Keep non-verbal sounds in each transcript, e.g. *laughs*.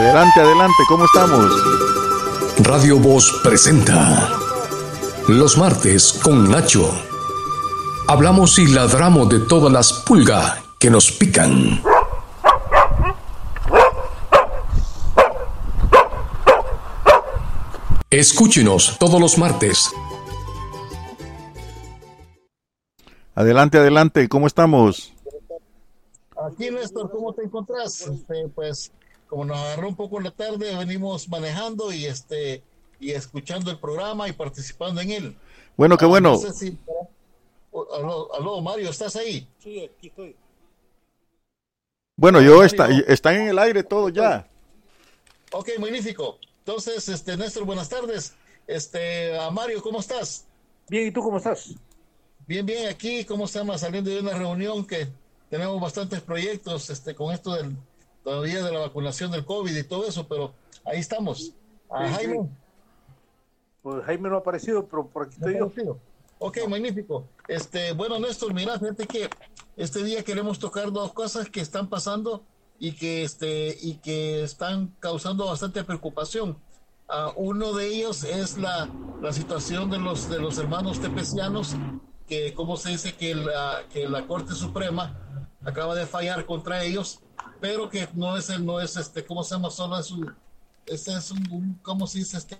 Adelante, adelante, ¿cómo estamos? Radio Voz presenta Los martes con Nacho. Hablamos y ladramos de todas las pulgas que nos pican. Escúchenos todos los martes. Adelante, adelante, ¿cómo estamos? Aquí, Néstor, ¿cómo te encontrás? Este, pues, como nos agarró un poco la tarde, venimos manejando y este y escuchando el programa y participando en él. Bueno, qué bueno. aló, Mario, ¿estás ahí? Sí, aquí estoy. Bueno, yo está, están en el aire todo ya. Ok, magnífico. Entonces, este, Néstor, buenas tardes. Este, a Mario, ¿cómo estás? Bien, ¿y tú cómo estás? Bien, bien, aquí, ¿cómo estamos? Saliendo de una reunión que tenemos bastantes proyectos este, con esto del, todavía de la vacunación del COVID y todo eso, pero ahí estamos. A Jaime. Pues Jaime no ha aparecido, pero por aquí estoy yo. Ok, magnífico. Este, bueno, Néstor, mira, fíjate que este día queremos tocar dos cosas que están pasando y que este y que están causando bastante preocupación. Uh, uno de ellos es la, la situación de los de los hermanos tepecianos que como se dice que la que la Corte Suprema acaba de fallar contra ellos pero que no es el, no es este, ¿cómo se llama? Solo es un, este es un, ¿cómo se dice? Este,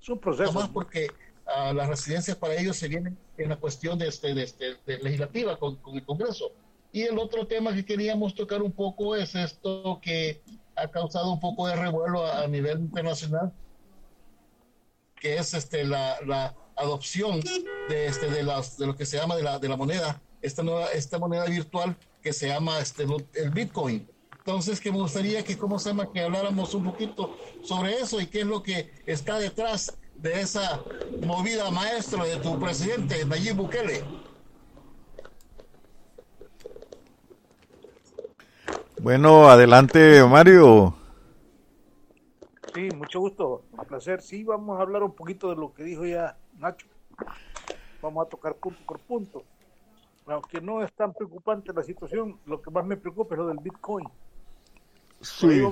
es un proceso. Más porque uh, las residencias para ellos se vienen en la cuestión de, este, de, este, de legislativa con, con, el Congreso. Y el otro tema que queríamos tocar un poco es esto que ha causado un poco de revuelo a, a nivel internacional, que es este, la, la adopción de, este, de, las, de lo que se llama de la, de la moneda, esta, nueva, esta moneda virtual que se llama este, el Bitcoin. Entonces, que me gustaría que, ¿cómo se llama? Que habláramos un poquito sobre eso y qué es lo que está detrás de esa movida maestra de tu presidente, Nayib Bukele. Bueno, adelante, Mario. Sí, mucho gusto, un placer. Sí, vamos a hablar un poquito de lo que dijo ya Nacho. Vamos a tocar punto por punto aunque no es tan preocupante la situación, lo que más me preocupa es lo del Bitcoin. Sí.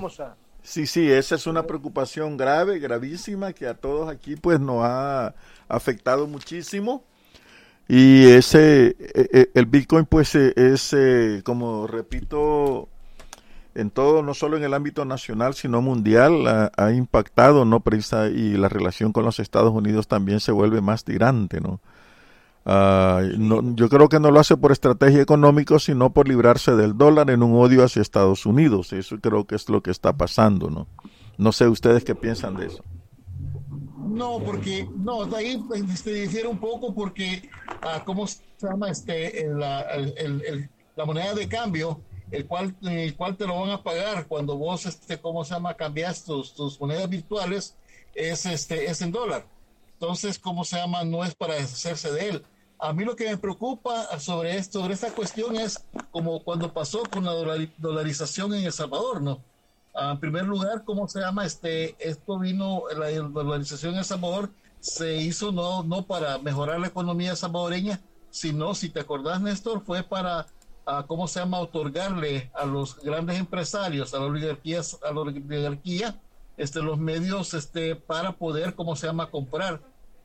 Sí, sí, esa es una preocupación grave, gravísima, que a todos aquí pues nos ha afectado muchísimo. Y ese, e, e, el Bitcoin pues e, es, como repito, en todo, no solo en el ámbito nacional, sino mundial, ha, ha impactado, ¿no? Prisa, y la relación con los Estados Unidos también se vuelve más tirante, ¿no? Uh, yo creo que no lo hace por estrategia económica, sino por librarse del dólar en un odio hacia Estados Unidos. Eso creo que es lo que está pasando, ¿no? No sé ustedes qué piensan de eso. No, porque no, ahí este, difiere un poco porque uh, cómo se llama este la moneda de cambio, el cual el cual te lo van a pagar cuando vos este cómo se llama cambias tus, tus monedas virtuales es este es en dólar. Entonces, ¿cómo se llama? No es para deshacerse de él. A mí lo que me preocupa sobre esto, sobre esta cuestión es como cuando pasó con la dolarización en El Salvador, ¿no? Ah, en primer lugar, ¿cómo se llama? Este, esto vino, la dolarización en El Salvador se hizo no, no para mejorar la economía salvadoreña, sino, si te acordás, Néstor, fue para, uh, ¿cómo se llama?, otorgarle a los grandes empresarios, a la oligarquía, a la oligarquía este, los medios este, para poder, ¿cómo se llama?, comprar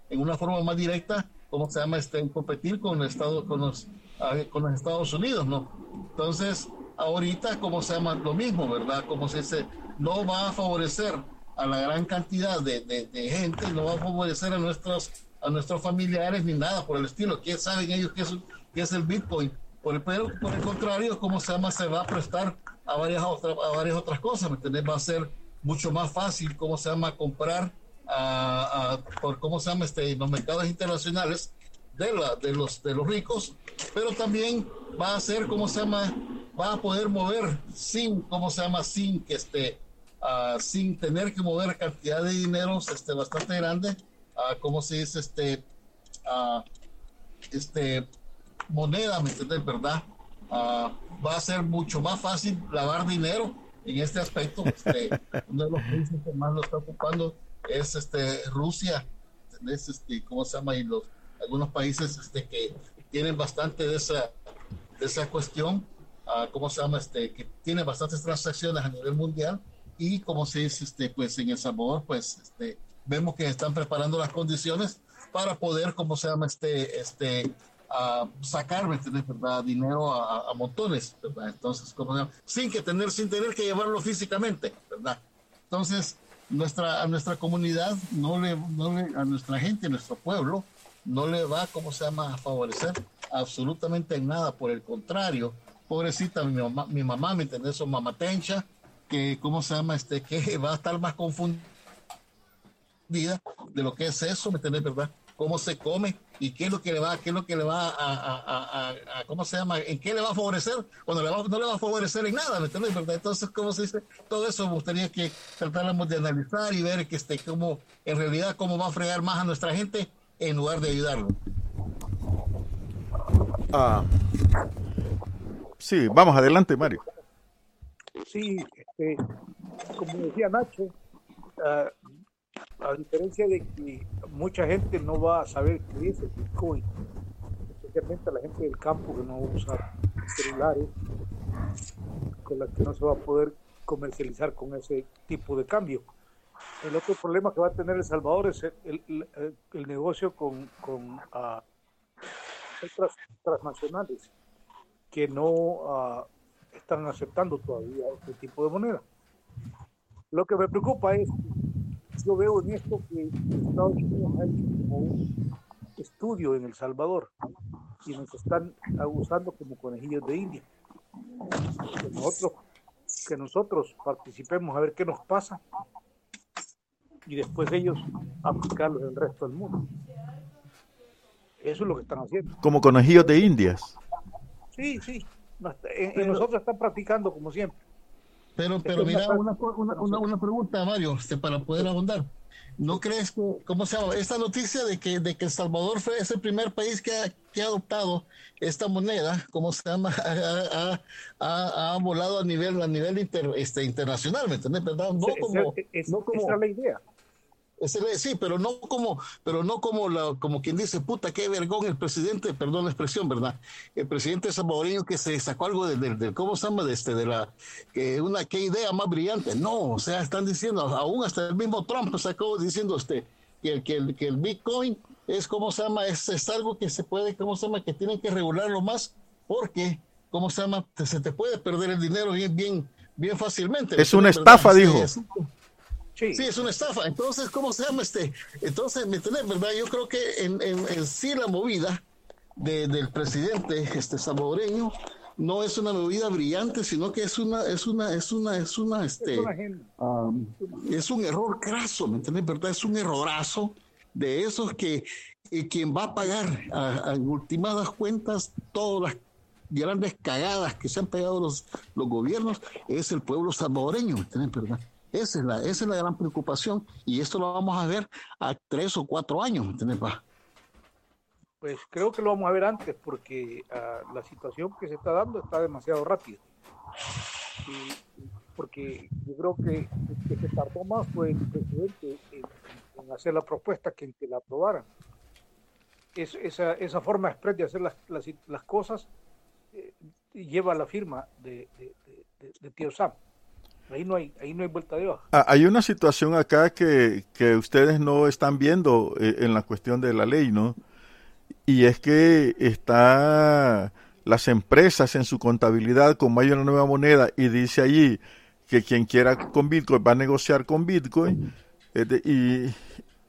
en una forma más directa ¿cómo se llama? Este, competir con, Estado, con, los, ah, con los Estados Unidos, ¿no? Entonces, ahorita, ¿cómo se llama? Lo mismo, ¿verdad? Como se dice, no va a favorecer a la gran cantidad de, de, gente, no va a favorecer a nuestros, a nuestros familiares ni nada por el estilo. ¿Quién saben ellos qué es, qué es el Bitcoin? Por el, pero por el contrario, ¿cómo se llama? Se va a prestar a varias, otras a varias otras cosas, ¿me? Va a ser mucho más fácil, ¿cómo se llama? Comprar a, por cómo se llama este los mercados internacionales de, la, de los de los ricos pero también va a ser cómo se llama va a poder mover sin cómo se llama sin que esté uh, sin tener que mover cantidad de dinero este bastante grande uh, como se dice este uh, este moneda me entiendes verdad va a ser mucho más fácil lavar dinero en este aspecto este, *laughs* uno de los países que más lo está ocupando es este Rusia, ¿entendés? Este, ¿Cómo se llama? Y los, algunos países este, que tienen bastante de esa, de esa cuestión. ¿cómo se llama? Este, que tiene bastantes transacciones a nivel mundial y como se dice, este, pues en El Salvador, pues este, vemos que están preparando las condiciones para poder, ¿cómo se llama? Este, este, a sacar ¿verdad? dinero a, montones, ¿verdad? Entonces, como sin que tener, sin tener que llevarlo físicamente, ¿verdad? Entonces, nuestra, a nuestra comunidad, no le, no le, a nuestra gente, a nuestro pueblo, no le va, ¿cómo se llama?, a favorecer absolutamente en nada. Por el contrario, pobrecita mi mamá, mi mamá ¿me entiendes? Su mamatencha, que, ¿cómo se llama?, este, que *laughs* va a estar más confundida de lo que es eso, ¿me entiendes, verdad? Cómo se come y qué es lo que le va, qué es lo que le va a, a, ¿cómo se llama? ¿En qué le va a favorecer? Cuando le va, no le va a favorecer en nada, ¿me entiendes? Entonces, ¿cómo se dice? Todo eso me gustaría que tratáramos de analizar y ver que este, cómo, en realidad, cómo va a fregar más a nuestra gente en lugar de ayudarlo. Ah. Sí, vamos adelante, Mario. Sí, este, como decía Nacho, uh, a diferencia de que mucha gente no va a saber qué es el Bitcoin, especialmente la gente del campo que no usa celulares, con la que no se va a poder comercializar con ese tipo de cambio. El otro problema que va a tener El Salvador es el, el, negocio con, con uh, otras transnacionales que no uh, están aceptando todavía este tipo de moneda. Lo que me preocupa es yo veo en esto que Estados Unidos ha hecho como un estudio en El Salvador y nos están usando como conejillos de India. Que nosotros, que nosotros participemos a ver qué nos pasa y después ellos aplicarlo en el resto del mundo. Eso es lo que están haciendo. Como conejillos de Indias. Sí, sí. En, nosotros están practicando como siempre. Pero, pero mira, una, una, una, pregunta, Mario, este, para poder abundar. ¿No crees que, cómo se llama, esta noticia de que, de que El Salvador fue ese primer país que ha, que ha adoptado esta moneda, ¿cómo se llama? *laughs* Ha, ha, ha, volado a nivel, a nivel inter, este, internacional, ¿me entiendes? ¿Verdad? No como, no como, esa es la idea sí, pero no como, pero no como la, como quien dice, puta, qué vergón el presidente, perdón la expresión, ¿verdad? El presidente salvadoreño que se sacó algo de, ¿cómo se llama? De este, de la, que una, qué idea más brillante. No, o sea, están diciendo, aún hasta el mismo Trump sacó diciendo este, que, que, el, que el Bitcoin es, ¿cómo se llama? Es, es algo que se puede, ¿cómo se llama? Que tienen que regularlo más porque, ¿cómo se llama? Se te puede perder el dinero bien, bien, bien fácilmente. Es una estafa, dijo. Sí. es una estafa. Entonces, ¿cómo se llama este? Entonces, ¿me entiendes, verdad? Yo creo que en, en, sí la movida del presidente este salvadoreño no es una movida brillante, sino que es una, es una, es una, es una, este, um, es un error craso, ¿me entiendes, verdad? Es un errorazo de esos que quien va a pagar a, en ultimadas cuentas todas las grandes cagadas que se han pegado los, los gobiernos es el pueblo salvadoreño, ¿me entiendes, verdad? Esa es, la, esa es la gran preocupación y esto lo vamos a ver a tres o cuatro años, ¿entiendes? Pues creo que lo vamos a ver antes porque uh, la situación que se está dando está demasiado rápido. porque yo creo que el que se tardó más fue el presidente en, hacer la propuesta que en que la aprobaran. Es, esa, esa forma express de hacer las, las, cosas eh, lleva la firma de, de, de Tío Sam. Ahí no hay, vuelta de hoja. Ah, hay una situación acá que, que ustedes no están viendo eh, en la cuestión de la ley, ¿no? Y es que está las empresas en su contabilidad, como hay una nueva moneda y dice allí que quien quiera con Bitcoin va a negociar con Bitcoin, y,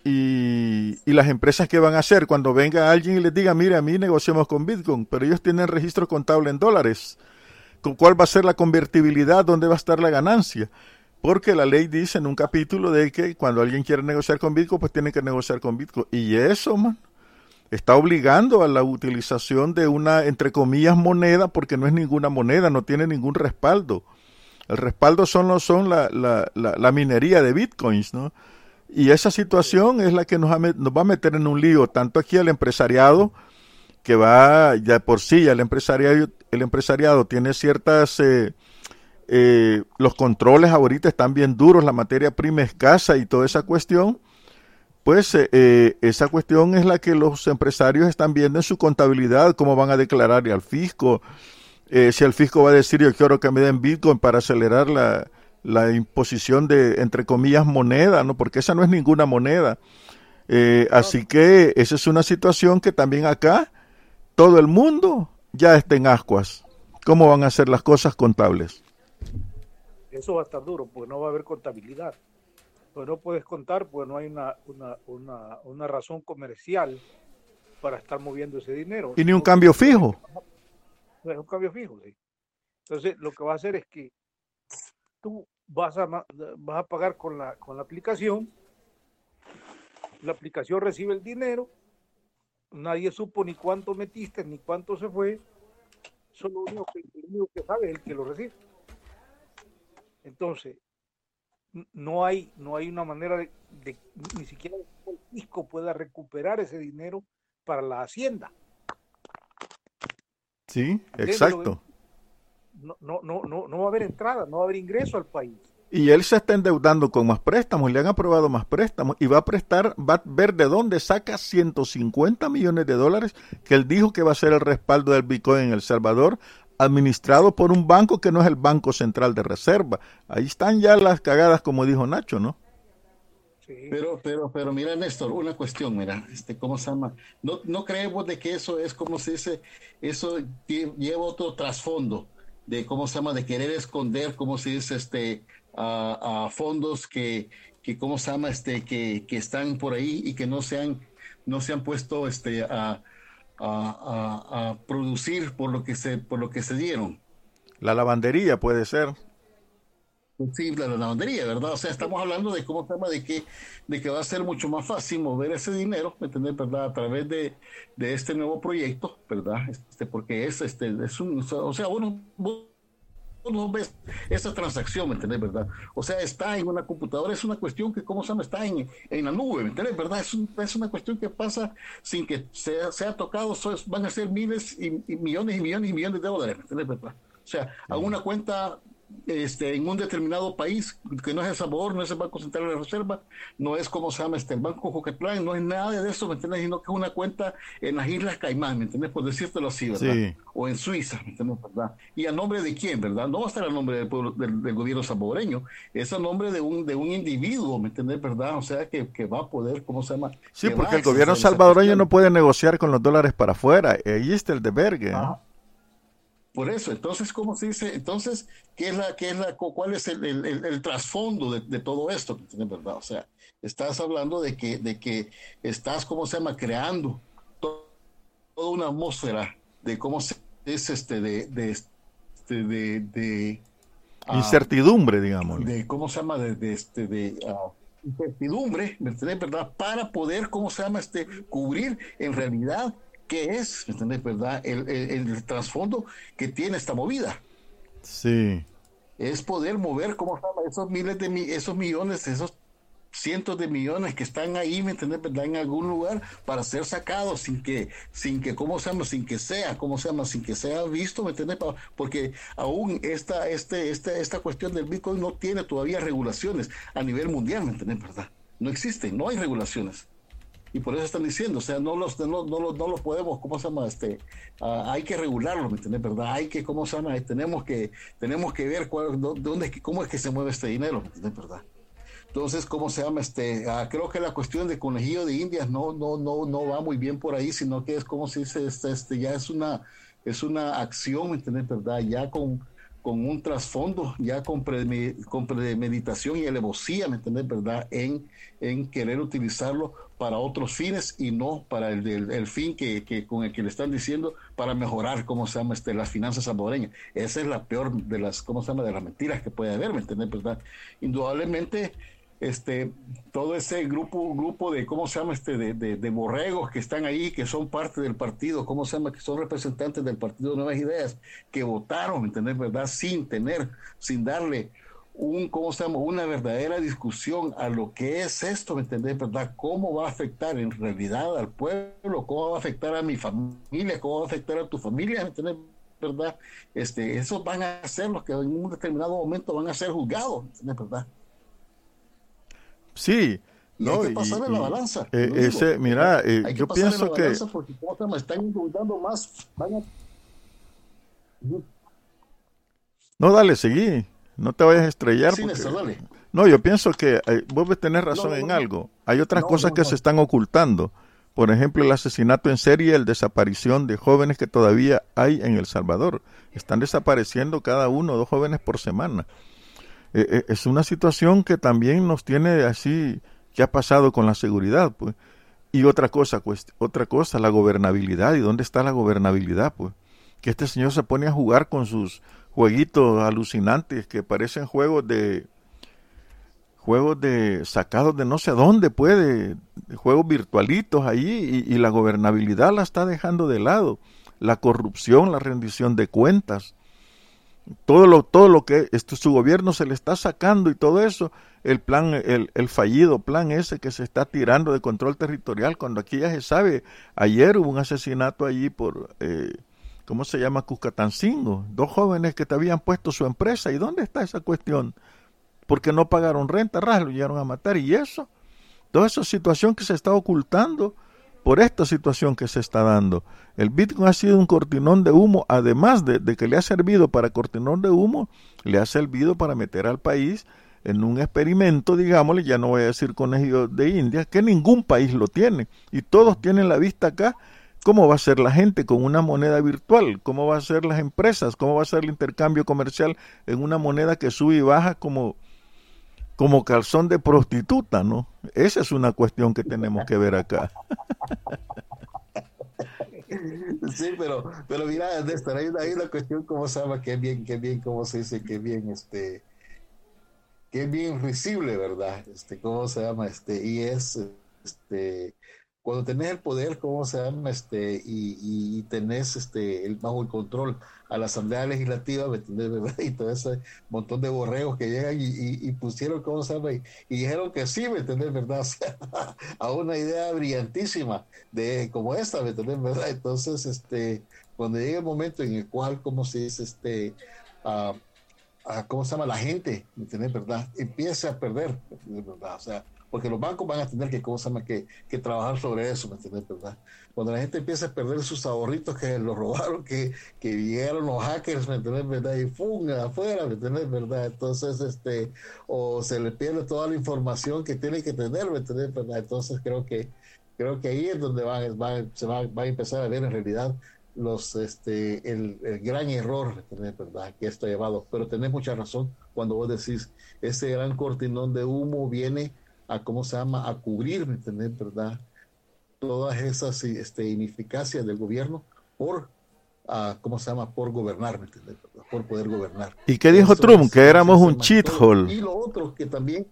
y, y, las empresas que van a hacer cuando venga alguien y les diga, mire, a mí negociamos con Bitcoin, pero ellos tienen registro contable en dólares cuál va a ser la convertibilidad, dónde va a estar la ganancia. Porque la ley dice en un capítulo de que cuando alguien quiere negociar con Bitcoin, pues tiene que negociar con Bitcoin. Y eso, man, está obligando a la utilización de una, entre comillas, moneda, porque no es ninguna moneda, no tiene ningún respaldo. El respaldo son, son la, la, la, minería de Bitcoins, ¿no? Y esa situación es la que nos, nos va a meter en un lío, tanto aquí al empresariado, que va ya por sí, ya el empresariado, el empresariado tiene ciertas... Eh, eh, los controles ahorita están bien duros, la materia prima escasa y toda esa cuestión, pues eh, esa cuestión es la que los empresarios están viendo en su contabilidad, cómo van a declarar al fisco, si el fisco va a decir yo quiero que me den Bitcoin para acelerar la, la imposición de, entre comillas, moneda, ¿no? Porque esa no es ninguna moneda. Así que esa es una situación que también acá todo el mundo ya está en ascuas. ¿Cómo van a ser las cosas contables? Eso va a estar duro, porque no va a haber contabilidad. Pues no puedes contar, pues no hay una, una, una, una razón comercial para estar moviendo ese dinero. Y ni un cambio fijo. No es un cambio fijo, sí. Entonces, lo que va a hacer es que tú vas a, vas a pagar con la, con la aplicación, la aplicación recibe el dinero, nadie supo ni cuánto metiste, ni cuánto se fue, solo único que, el único que sabe es el que lo recibe. Entonces, no hay, no hay una manera de, ni siquiera el fisco pueda recuperar ese dinero para la hacienda. Sí, exacto. No, no, no, no, no va a haber entrada, no va a haber ingreso al país. Y él se está endeudando con más préstamos, le han aprobado más préstamos y va a prestar, va a ver de dónde saca 150 millones de dólares que él dijo que va a ser el respaldo del Bitcoin en El Salvador, administrado por un banco que no es el Banco Central de Reserva. Ahí están ya las cagadas, como dijo Nacho, ¿no? Pero, pero, pero mira, Néstor, una cuestión, mira, este, ¿cómo se llama? No, no creemos de que eso es, como se dice, eso lleva otro trasfondo de, ¿cómo se llama? De querer esconder, ¿cómo se dice? Este, a, fondos que, que, ¿cómo se llama? Este, que, que están por ahí y que no se han, no se han puesto, este, a, a, a, producir por lo que se, por lo que se dieron. La lavandería puede ser. Sí, la, lavandería, ¿verdad? O sea, estamos hablando de cómo tema de que, de que va a ser mucho más fácil mover ese dinero, ¿me entiendes? ¿Verdad? A través de, de este nuevo proyecto, ¿verdad? Este, porque es, este, es un, o sea, uno, no ves esa transacción, ¿me entiendes? ¿Verdad? O sea, está en una computadora, es una cuestión que, ¿cómo se llama? Está en, en la nube, ¿me entiendes? ¿Verdad? Es, es una cuestión que pasa sin que sea, sea tocado, van a ser miles y, y, millones y millones y millones de dólares, ¿me entiendes? ¿Verdad? O sea, a una cuenta este, en un determinado país, que no es El Salvador, no es el Banco Central de la Reserva, no es como se llama este, el Banco Jocatlán, no es nada de eso, ¿me entiendes? Sino que es una cuenta en las Islas Caimán, ¿me entiendes? Por decírtelo así, ¿verdad? O en Suiza, ¿me entiendes? ¿verdad? ¿Y a nombre de quién, verdad? No va a estar a nombre del, pueblo, del, gobierno salvadoreño, es a nombre de un, de un individuo, ¿me entiendes? ¿verdad? O sea, que, que va a poder, ¿cómo se llama? Sí, porque el gobierno salvadoreño no puede negociar con los dólares para afuera, ahí está el de Berge. Por eso, entonces, ¿cómo se dice? Entonces, ¿qué es la, qué es la, cuál es el, el, el, trasfondo de, de, todo esto? ¿Verdad? O sea, estás hablando de que, de que estás, ¿cómo se llama? Creando toda una atmósfera de cómo se es este, de, de, este, de, de ah, incertidumbre, digamos. De cómo se llama, de, de este, de uh, incertidumbre, ¿verdad? Para poder, ¿cómo se llama? Este, cubrir en realidad qué es, ¿verdad? El, el, trasfondo que tiene esta movida. Sí. Es poder mover, ¿cómo Esos miles de esos millones, esos cientos de millones que están ahí, ¿me entiendes? ¿verdad? En algún lugar para ser sacados sin que, sin que, ¿cómo se llama? Sin que sea, ¿cómo se llama? Sin que sea visto, ¿me entiendes? Porque aún esta, este, este, esta cuestión del Bitcoin no tiene todavía regulaciones a nivel mundial, ¿me entiendes? ¿Verdad? No existen, no hay regulaciones y por eso están diciendo, o sea, no los, no, no, no los podemos, ¿cómo se llama? Este, uh, hay que regularlo, ¿me entiendes? ¿Verdad? Hay que, ¿cómo se llama? Tenemos que, tenemos que ver cuál, dónde cómo es que se mueve este dinero, ¿me entiendes? ¿Verdad? Entonces, ¿cómo se llama? Este, uh, creo que la cuestión de conejillo de indias no, no, no, no va muy bien por ahí, sino que es como se dice, este, este, ya es una, es una acción, ¿me entiendes? ¿Verdad? Ya con, con un trasfondo, ya con premeditación y alevosía, ¿me entiendes? ¿Verdad? En, en querer utilizarlo para otros fines y no para el, fin que, con el que le están diciendo para mejorar, ¿cómo se llama? Este, las finanzas salvadoreñas. Esa es la peor de las, ¿cómo se llama? De las mentiras que puede haber, ¿me entiendes? Indudablemente, este, todo ese grupo, grupo de, ¿cómo se llama? Este, de, de, borregos que están ahí, que son parte del partido, ¿cómo se llama? Que son representantes del Partido de Nuevas Ideas, que votaron, ¿me entiendes? ¿Verdad? Sin tener, sin darle un, ¿cómo se llama? Una verdadera discusión a lo que es esto, ¿me entendés? ¿Verdad? ¿Cómo va a afectar en realidad al pueblo? ¿Cómo va a afectar a mi familia? ¿Cómo va a afectar a tu familia? ¿Me entendés? ¿Verdad? Este, esos van a ser los que en un determinado momento van a ser juzgados, ¿me entendés? ¿Verdad? Sí. no, hay que pasar en la balanza. Eh, ese, mira, eh, hay que yo pienso que... Porque, ¿cómo se llama? Están más, van a No, dale, seguí. No te vayas a estrellar. Sí, dale. No, yo pienso que eh, vos tener razón en algo. Hay otras cosas que se están ocultando. Por ejemplo, el asesinato en serie, el desaparición de jóvenes que todavía hay en El Salvador. Están desapareciendo cada uno dos jóvenes por semana. Eh, eh, es una situación que también nos tiene así, que ha pasado con la seguridad, pues. Y otra cosa, pues, otra cosa, la gobernabilidad. ¿Y dónde está la gobernabilidad, pues? Que este señor se pone a jugar con sus jueguitos alucinantes que parecen juegos de juegos de sacados de no sé dónde puede, juegos virtualitos ahí y, la gobernabilidad la está dejando de lado, la corrupción, la rendición de cuentas, todo lo, todo lo que su gobierno se le está sacando y todo eso, el plan, el, el, fallido plan ese que se está tirando de control territorial, cuando aquí ya se sabe, ayer hubo un asesinato allí por, eh, ¿cómo se llama? Cuscatancingo, dos jóvenes que te habían puesto su empresa, ¿y dónde está esa cuestión? porque no pagaron renta, ras, lo llegaron a matar. Y eso, toda esa situación que se está ocultando por esta situación que se está dando. El Bitcoin ha sido un cortinón de humo, además de, que le ha servido para cortinón de humo, le ha servido para meter al país en un experimento, digámosle, ya no voy a decir conejillo de India, que ningún país lo tiene. Y todos tienen la vista acá cómo va a ser la gente con una moneda virtual, cómo va a ser las empresas, cómo va a ser el intercambio comercial en una moneda que sube y baja como como calzón de prostituta, ¿no? Esa es una cuestión que tenemos que ver acá. Sí, pero, pero mira, Néstor, hay una, cuestión, ¿cómo se llama? Que es bien, que bien, ¿cómo se dice? Que bien, este, que es bien risible, ¿verdad? Este, ¿cómo se llama? Este, y es, este, cuando tenés el poder, ¿cómo se llama? Este, y, y, tenés este, el, bajo el control a la Asamblea Legislativa, ¿me entiendes? *laughs* ¿verdad? Y todo ese montón de borreos que llegan y, pusieron, ¿cómo se llama? Y, dijeron que sí, ¿me entiendes? ¿Verdad? *laughs* a una idea brillantísima de como esta, ¿me entiendes? ¿Verdad? Entonces, este, cuando llega el momento en el cual, ¿cómo se dice? Este, ¿cómo se llama? La gente, ¿me entiendes? ¿Verdad? Empieza a perder, ¿me ¿verdad? O sea, porque los bancos van a tener que, ¿cómo se llama? Que, que trabajar sobre eso, ¿me entiendes? ¿verdad? Cuando la gente empieza a perder sus ahorritos que los robaron, que, que llegaron los hackers, ¿me entiendes? ¿verdad? Y funga afuera, ¿me entiendes? ¿verdad? Entonces, este, o se le pierde toda la información que tiene que tener, ¿me entiendes? ¿verdad? Entonces creo que, creo que ahí es donde va, se va, va a empezar a ver en realidad los este el, el gran error verdad que esto ha llevado pero tenés mucha razón cuando vos decís ese gran cortinón de humo viene a cómo se llama, a cubrir, ¿me entendés? ¿Verdad? Todas esas este, ineficacias del gobierno por, a, ¿cómo se llama? Por gobernar, ¿me entendés? Por poder gobernar. ¿Y qué dijo Trump? que éramos un cheat hole. Y lo otro que también...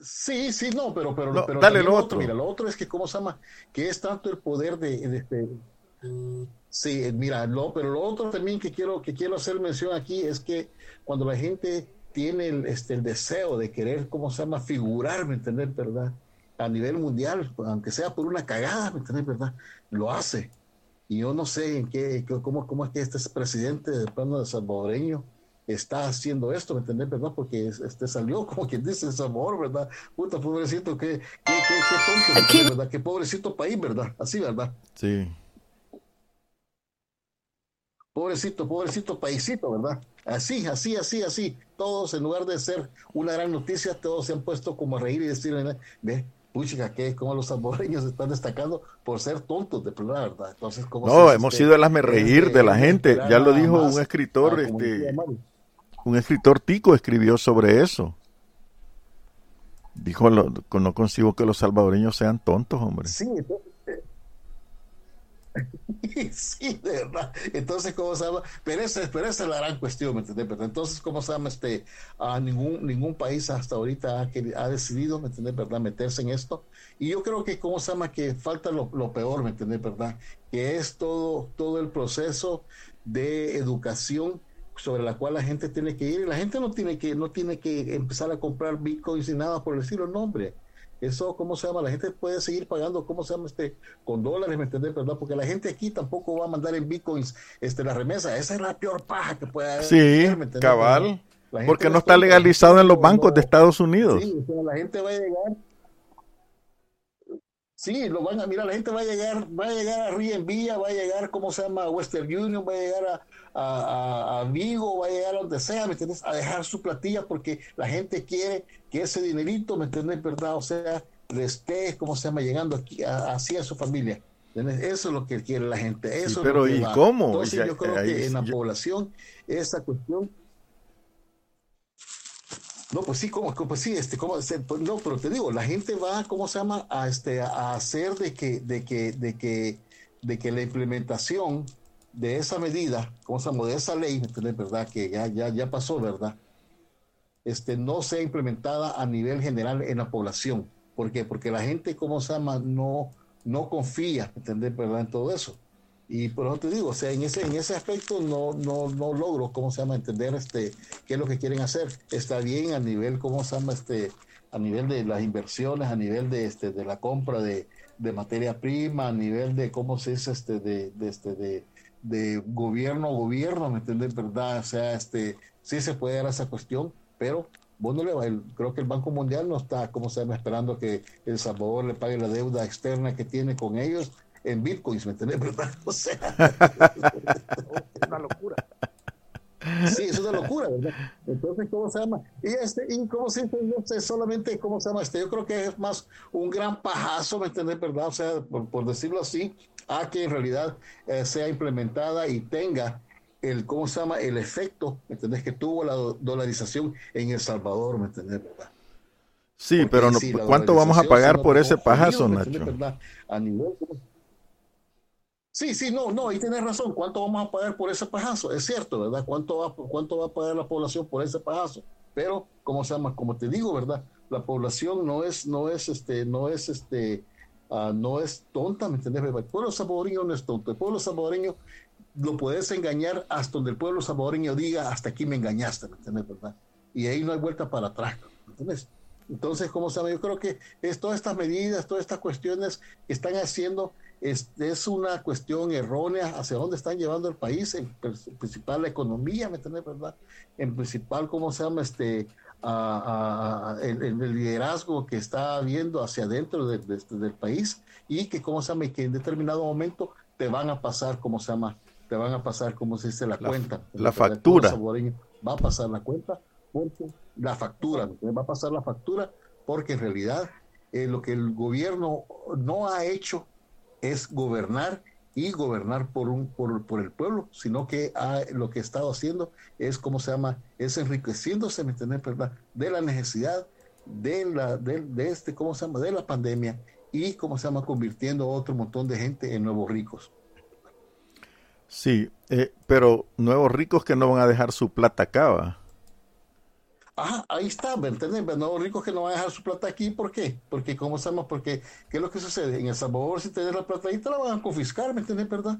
Sí, sí, no, pero, pero, pero dale lo otro. Mira, lo otro es que, ¿cómo se llama? Que es tanto el poder de, de, este, sí, mira, lo, pero lo otro también que quiero, que quiero hacer mención aquí es que cuando la gente tiene el, este, el deseo de querer, ¿cómo se llama?, figurar, ¿me entendés, verdad? A nivel mundial, aunque sea por una cagada, ¿me entendés, verdad? Lo hace. Y yo no sé en qué, cómo, cómo es que este presidente del plano de salvadoreño está haciendo esto, ¿me entendés, verdad? Porque este salió, como quien dice, Salvador, ¿verdad? Puta, pobrecito, qué, qué, qué, qué tonto, ¿verdad? Qué pobrecito país, ¿verdad? Así, ¿verdad? Sí. Pobrecito, pobrecito paísito, ¿verdad? Así, así, así, así. Todos, en lugar de ser una gran noticia, todos se han puesto como a reír y decir, ve, puchica, que como los salvadoreños están destacando por ser tontos de plena verdad. Entonces, ¿cómo no, hemos sido el hazme reír de la gente. Ya lo dijo un escritor, este, un escritor tico escribió sobre eso. Dijo, no consigo que los salvadoreños sean tontos, hombre. Sí, *laughs* sí, de verdad. Entonces, ¿cómo se llama? Pero esa, pero esa es la gran cuestión, ¿me entiendes? Entonces, ¿cómo se llama? Este, a ningún, ningún país hasta ahorita ha, ha decidido, ¿me entiendes? ¿Verdad? Meterse en esto. Y yo creo que, ¿cómo se llama? Que falta lo, peor, ¿me entiendes? ¿Verdad? Que es todo, todo el proceso de educación sobre la cual la gente tiene que ir. La gente no tiene que, no tiene que empezar a comprar bitcoins y nada por el estilo, no, hombre eso, ¿cómo se llama? La gente puede seguir pagando, ¿cómo se llama? Este, con dólares, ¿me entiendes? ¿Verdad? Porque la gente aquí tampoco va a mandar en bitcoins este, la remesa. Esa es la peor paja que puede haber. Sí, cabal. Porque no está legalizado en los bancos de Estados Unidos. Sí, la gente va a llegar Sí, lo van a mirar, la gente va a llegar, va a llegar a Villa, va a llegar, ¿cómo se llama? Western Union, va a llegar a, a, Vigo, va a llegar a donde sea, ¿me entiendes? A dejar su platilla porque la gente quiere que ese dinerito, ¿me entiendes? ¿Verdad? O sea, le esté, ¿cómo se llama? Llegando aquí, a su familia. Eso es lo que quiere la gente. Eso pero ¿y cómo? Entonces, yo creo que en la población esa cuestión no, pues sí, como, pues sí, este, como, pues no, pero te digo, la gente va, ¿cómo se llama? A este, a hacer de que, de que, de que, de que la implementación de esa medida, ¿cómo se llama? De esa ley, ¿verdad? Que ya, ya, ya pasó, ¿verdad? Este, no sea implementada a nivel general en la población. ¿Por qué? Porque la gente, ¿cómo se llama? No, no confía, ¿entendés? ¿Verdad? En todo eso. Y por eso te digo, o sea, en ese, en ese aspecto no, no, no logro, ¿cómo se llama?, entender este, qué es lo que quieren hacer. Está bien a nivel, ¿cómo se llama?, este, a nivel de las inversiones, a nivel de, este, de la compra de, de materia prima, a nivel de, ¿cómo se dice?, este, de, de este, de, de gobierno a gobierno, ¿me entiendes? ¿Verdad? O sea, este, sí se puede dar esa cuestión, pero bueno, creo que el Banco Mundial no está, ¿cómo se llama?, esperando que El Salvador le pague la deuda externa que tiene con ellos en bitcoins, ¿me entiendes? *laughs* ¿Verdad? O sea, es una locura. Sí, es una locura, ¿verdad? Entonces, ¿cómo se llama? Y, este, y cómo se dice, solamente, ¿cómo se llama? Este, yo creo que es más un gran pajazo, ¿me entiendes? ¿Verdad? O sea, por, decirlo así, a que en realidad eh, sea implementada y tenga el, ¿cómo se llama? El efecto, ¿me entendés? Que tuvo la dolarización en El Salvador, ¿me entendés? ¿Verdad? Sí, pero no, ¿cuánto vamos a pagar por ese pajazo, Nacho? A nivel, Sí, sí, no, no, ahí tienes razón. ¿Cuánto vamos a pagar por ese pajazo? Es cierto, ¿verdad? ¿Cuánto va, cuánto va a pagar la población por ese pajazo? Pero, como se llama? Como te digo, ¿verdad? La población no es, no es, este, no es, este, uh, no es tonta, ¿me entiendes? El pueblo salvadoreño no es tonto. El pueblo salvadoreño lo puedes engañar hasta donde el pueblo salvadoreño diga, hasta aquí me engañaste, ¿me entiendes? ¿Verdad? Y ahí no hay vuelta para atrás, ¿me entiendes? Entonces, como se llama? Yo creo que es todas estas medidas, todas estas cuestiones que están haciendo es, es, una cuestión errónea hacia dónde están llevando el país, en principal la economía, ¿me entiendes, verdad? En principal, ¿cómo se llama? Este, el, liderazgo que está habiendo hacia adentro este, del país y que, ¿cómo se llama? Que en determinado momento te van a pasar, ¿cómo se llama? Te van a pasar, ¿cómo se dice? La, cuenta. La factura. Va a pasar la cuenta, porque la factura, va a pasar la factura, porque en realidad eh, lo que el gobierno no ha hecho es gobernar y gobernar por, un, por, por el pueblo, sino que lo que ha estado haciendo es, ¿cómo se llama? Es enriqueciéndose, ¿me entiendes? ¿verdad? De la necesidad de, la, de, de, este, ¿cómo se llama? De la pandemia y, ¿cómo se llama? Convirtiendo a otro montón de gente en nuevos ricos. Sí, eh, pero nuevos ricos que no van a dejar su plata acá, Ah, ahí está, ¿me entiendes? No, ricos que no van a dejar su plata aquí, ¿por qué? Porque, ¿cómo sabemos? Porque, ¿qué es lo que sucede? En El Salvador, si tienes la plata ahí, te la van a confiscar, ¿me entiendes, verdad?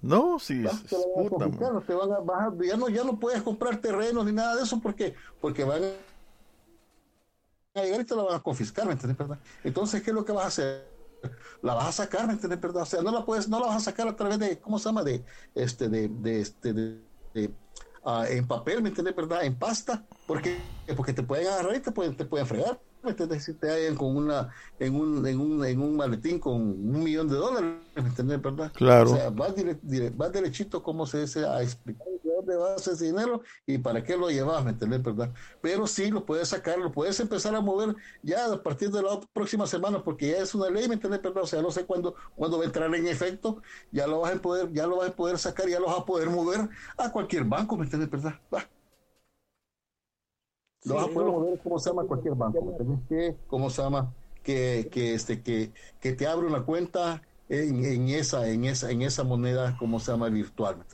No, sí. Te la van a confiscar, te van a bajar, ya no, ya no puedes comprar terrenos ni nada de eso, ¿por qué? Porque van a llegar y te la van a confiscar, ¿me entiendes, verdad? Entonces, ¿qué es lo que vas a hacer? La vas a sacar, ¿me entiendes, verdad? O sea, no la puedes, no la vas a sacar a través de, ¿cómo se llama? De, este, de, de, este, de, de uh, en papel, ¿me entiendes, verdad? En pasta, porque, porque te pueden agarrar y te pueden, te pueden fregar. ¿me entiendes? Si te hallan con una, en un, en un, en un maletín con un millón de dólares, ¿me entiendes, verdad? Claro. O sea, vas, vas derechito, como se dice, a explicar dónde vas ese dinero y para qué lo llevas, ¿me entiendes, verdad? Pero sí lo puedes sacar, lo puedes empezar a mover ya a partir de la próxima semana, porque ya es una ley, ¿me entiendes, verdad? O sea, no sé cuándo, cuándo va a entrar en efecto, ya lo vas a poder, ya lo vas a poder sacar, ya lo vas a poder mover a cualquier banco, ¿me entiendes, verdad? Va lo vas a poder mover cómo se llama cualquier banco. que, cómo se llama, que, que, este, que, que te abre una cuenta en, en, esa, en, esa, en esa moneda, como se llama, virtual.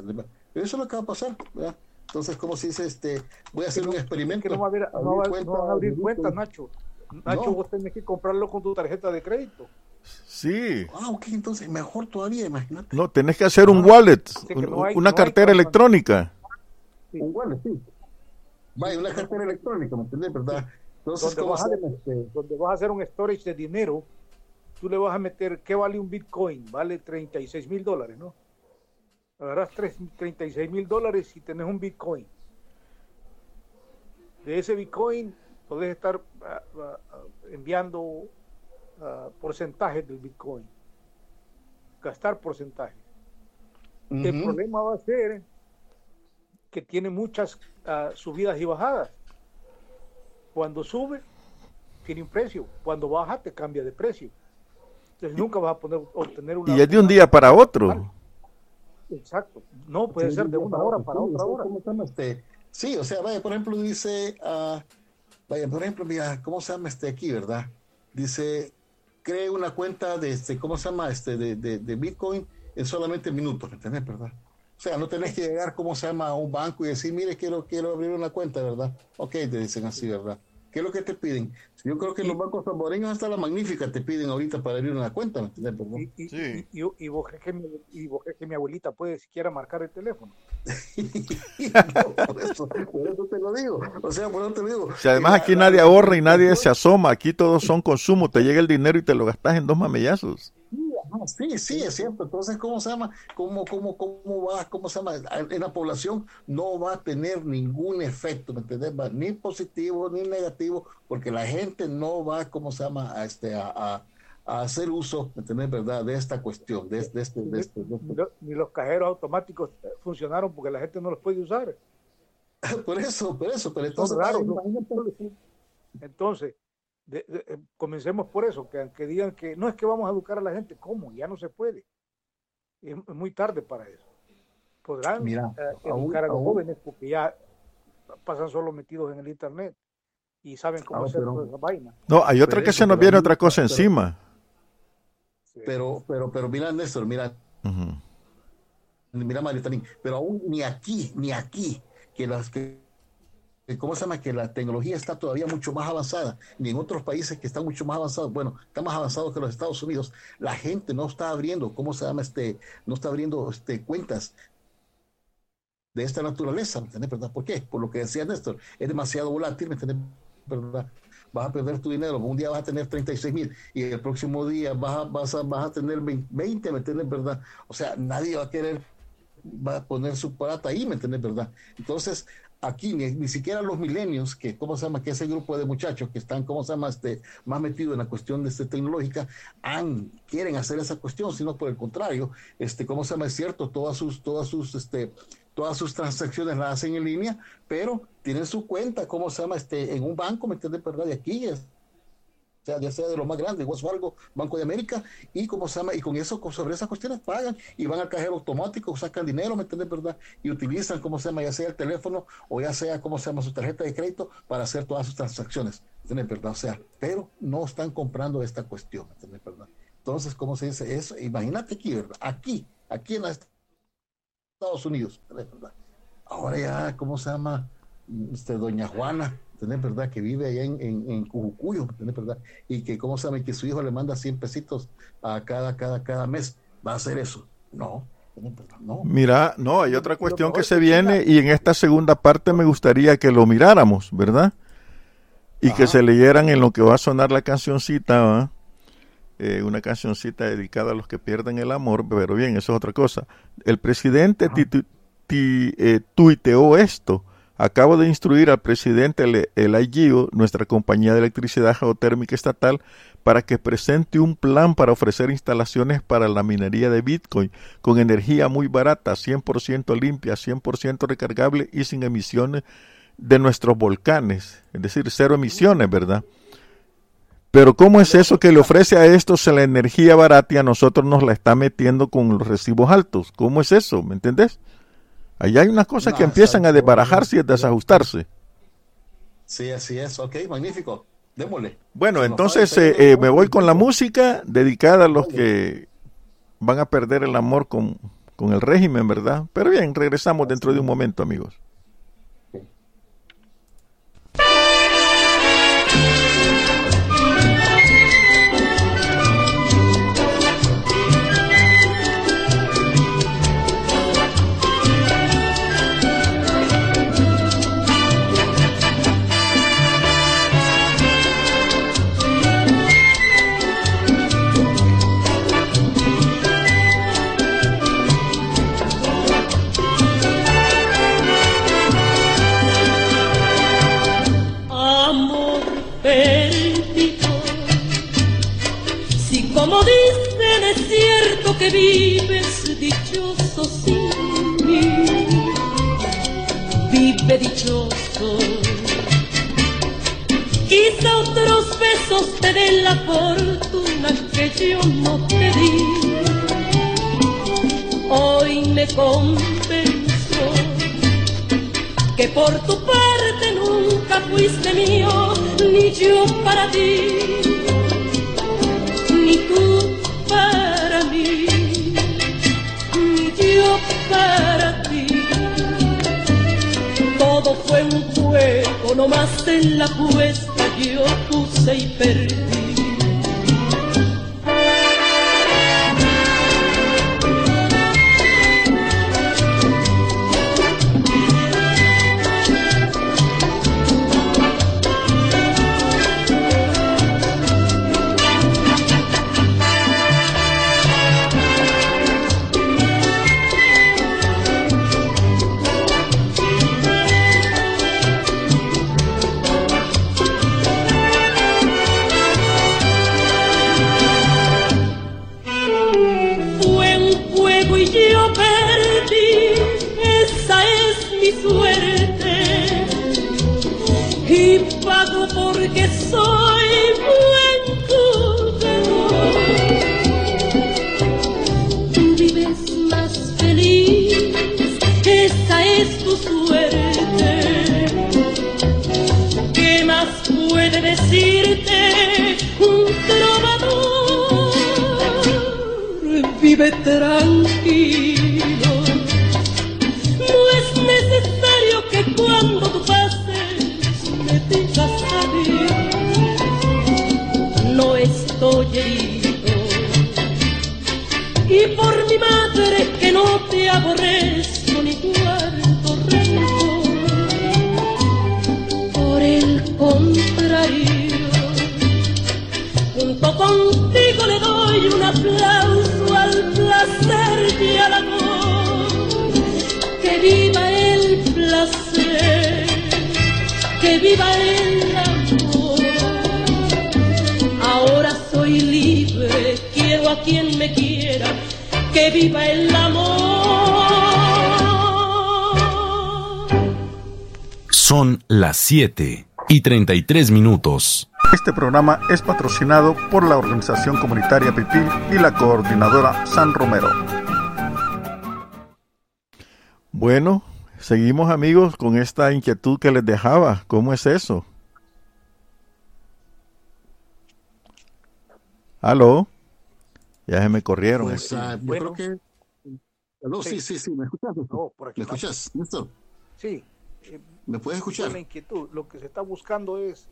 Eso es lo que va a pasar. ¿verdad? Entonces, como se dice, este, voy a hacer un experimento. Que no va a, haber, no va, cuenta, no va a abrir cuentas, Nacho. Nacho, no. vos tenés que comprarlo con tu tarjeta de crédito. Sí. Ah, ok, entonces mejor todavía, imagínate. No, tenés que hacer un wallet, no hay, una cartera electrónica. Sí. Un wallet, sí. Vaya, una cartera electrónica, ¿me entiendes? ¿Verdad? Entonces, donde vas, a, este? donde vas a hacer un storage de dinero, tú le vas a meter, ¿qué vale un Bitcoin? Vale 36 mil dólares, ¿no? Agarras 36 mil dólares y tenés un Bitcoin. De ese Bitcoin podés estar uh, uh, enviando ah, porcentajes del Bitcoin. Gastar porcentajes. El problema va a ser que tiene muchas ah, subidas y bajadas. Cuando sube, tiene un precio. Cuando baja, te cambia de precio. Entonces nunca vas a poder obtener una... Y es de un día para otro. Exacto. No, puede ser de una hora para otra hora. Este? Sí, o sea, vaya, por ejemplo, dice, uh, vaya, por ejemplo, mira, ¿cómo se llama este aquí, verdad? Dice, cree una cuenta de, este, ¿cómo se llama? Este, de, de, de Bitcoin en solamente minutos, ¿me entiendes, verdad? O sea, no tenés que llegar, ¿cómo se llama?, a un banco y decir, mire, quiero, quiero abrir una cuenta, ¿verdad? Ok, te dicen así, ¿verdad? ¿Qué es lo que te piden? Yo creo que los bancos salvadoreños hasta la magnífica te piden ahorita para abrir una cuenta, ¿me entiendes? Y, sí. y, y, vos crees que mi, y vos crees que mi abuelita puede siquiera marcar el teléfono. *laughs* por, eso, por, eso, te lo digo. O sea, por eso te digo. Si además aquí nadie ahorra y nadie se asoma, aquí todos son consumo, te llega el dinero y te lo gastas en dos mamellazos. Sí, sí, es cierto. Entonces, ¿cómo se llama? ¿Cómo, cómo, cómo va? ¿Cómo se llama? En la población no va a tener ningún efecto, ¿me entiendes? Ni positivo ni negativo, porque la gente no va, ¿cómo se llama? A, este, a, a, hacer uso, ¿me entiendes? ¿Verdad? De esta cuestión, de, este, de este, de este. Ni los cajeros automáticos funcionaron porque la gente no los puede usar. *laughs* por eso, por eso, pero entonces. Entonces, eh, comencemos por eso, que aunque digan que no es que vamos a educar a la gente, ¿cómo? Ya no se puede. Es, muy tarde para eso. Podrán eh, educar a los jóvenes porque ya pasan solo metidos en el internet y saben cómo ah, hacer toda esa vaina. No, hay otra que se nos viene otra cosa encima. Pero, pero, pero mira, Néstor, mira. Mira, Maritanín, pero aún ni aquí, ni aquí, que las que ¿cómo se llama? Que la tecnología está todavía mucho más avanzada, ni en otros países que están mucho más avanzados, bueno, está más avanzado que los Estados Unidos, la gente no está abriendo, ¿cómo se llama? Este, no está abriendo este, cuentas de esta naturaleza, ¿me entiendes? ¿Verdad? ¿Por qué? Por lo que decía Néstor, es demasiado volátil, ¿me entiendes? ¿Verdad? Vas a perder tu dinero, un día vas a tener 36 mil y el próximo día vas a, vas a, vas a tener 20, ¿me entiendes? ¿Verdad? O sea, nadie va a querer va a poner su plata ahí, ¿me entiendes? ¿Verdad? Entonces, aquí ni, siquiera los milenios, que cómo se llama, que ese grupo de muchachos que están, cómo se llama, este, más metidos en la cuestión de este, tecnológica, han, quieren hacer esa cuestión, sino por el contrario, este, cómo se llama, es cierto, todas sus, todas sus, este, todas sus transacciones las hacen en línea, pero tienen su cuenta, cómo se llama, este, en un banco, ¿me entiendes? ¿Verdad? De aquí es sea, ya sea de los más grandes, Wells Fargo, Banco de América, y como se llama, y con eso, sobre esas cuestiones pagan y van al cajero automático, sacan dinero, ¿me entiendes, verdad? Y utilizan, como se llama, ya sea el teléfono o ya sea, como se llama, su tarjeta de crédito para hacer todas sus transacciones, ¿me verdad? O sea, pero no están comprando esta cuestión, ¿me verdad? Entonces, ¿cómo se dice eso? Imagínate aquí, ¿verdad? Aquí, aquí en Estados Unidos, ¿verdad? Ahora ya, ¿cómo se llama? Este, Doña Juana, ¿tenés verdad? Que vive allá en, en, en Cujucuyo, ¿tenés verdad? Y que, ¿cómo sabe que su hijo le manda 100 pesitos a cada, cada, cada mes? ¿Va a hacer eso? No. No. Mira, no, hay otra cuestión que se viene y en esta segunda parte me gustaría que lo miráramos, ¿verdad? Y que se leyeran en lo que va a sonar la cancioncita, eh, una cancioncita dedicada a los que pierden el amor, pero bien, eso es otra cosa. El presidente eh, tuiteó esto Acabo de instruir al presidente el, el nuestra compañía de electricidad geotérmica estatal, para que presente un plan para ofrecer instalaciones para la minería de Bitcoin con energía muy barata, 100% limpia, 100% recargable y sin emisiones de nuestros volcanes, es decir, cero emisiones, ¿verdad? Pero ¿cómo es eso que le ofrece a estos la energía barata y a nosotros nos la está metiendo con los recibos altos? ¿Cómo es eso? ¿Me entendés? Ahí hay unas cosas que empiezan a desbarajarse y a desajustarse. Sí, así es. Ok, magnífico. Démosle. Bueno, entonces eh, eh, me voy con la música dedicada a los que van a perder el amor con, con el régimen, ¿verdad? Pero bien, regresamos dentro de un momento, amigos. Vives dichoso sin mí. Vive dichoso. Quizá otros besos te den la fortuna que yo no te di. Hoy me convenzo que por tu parte nunca fuiste mío, ni yo para ti juego, no más en la puesta yo puse y perdí. mi veterano las 7 y 33 minutos. Este programa es patrocinado por la Organización Comunitaria Pipí y la coordinadora San Romero. Bueno, seguimos amigos con esta inquietud que les dejaba. ¿Cómo es eso? ¿Aló? Ya se me corrieron. Pues, ah, creo que... sí. sí, sí, ¿me escuchas? ¿Me escuchas, Néstor? Sí. ¿Me puedes escuchar? La inquietud. Lo que se está buscando es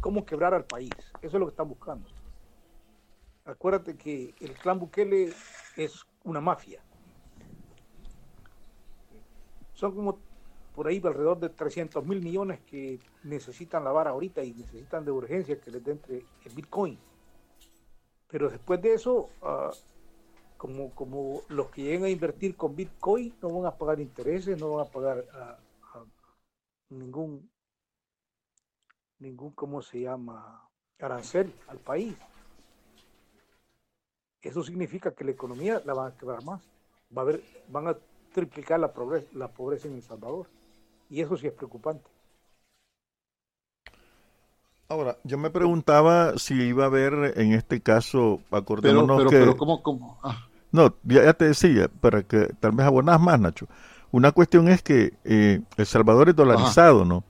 cómo quebrar al país. Eso es lo que están buscando. Acuérdate que el clan Bukele es una mafia. Son como por ahí alrededor de 300 mil millones que necesitan lavar ahorita y necesitan de urgencia que les den el Bitcoin. Pero después de eso, ah, como, como los que lleguen a invertir con Bitcoin no van a pagar intereses, no van a pagar ah, ningún, ningún, ¿cómo se llama? Arancel al país. Eso significa que la economía la van a quebrar más. Va a haber, van a triplicar la pobreza, la pobreza en El Salvador. Y eso sí es preocupante. Ahora, yo me preguntaba si iba a haber en este caso, acordémonos que... Pero, ¿cómo? Ah. No, ya, te decía, para que tal vez abonás más, Nacho. Una cuestión es que eh, El Salvador es dolarizado, ¿no?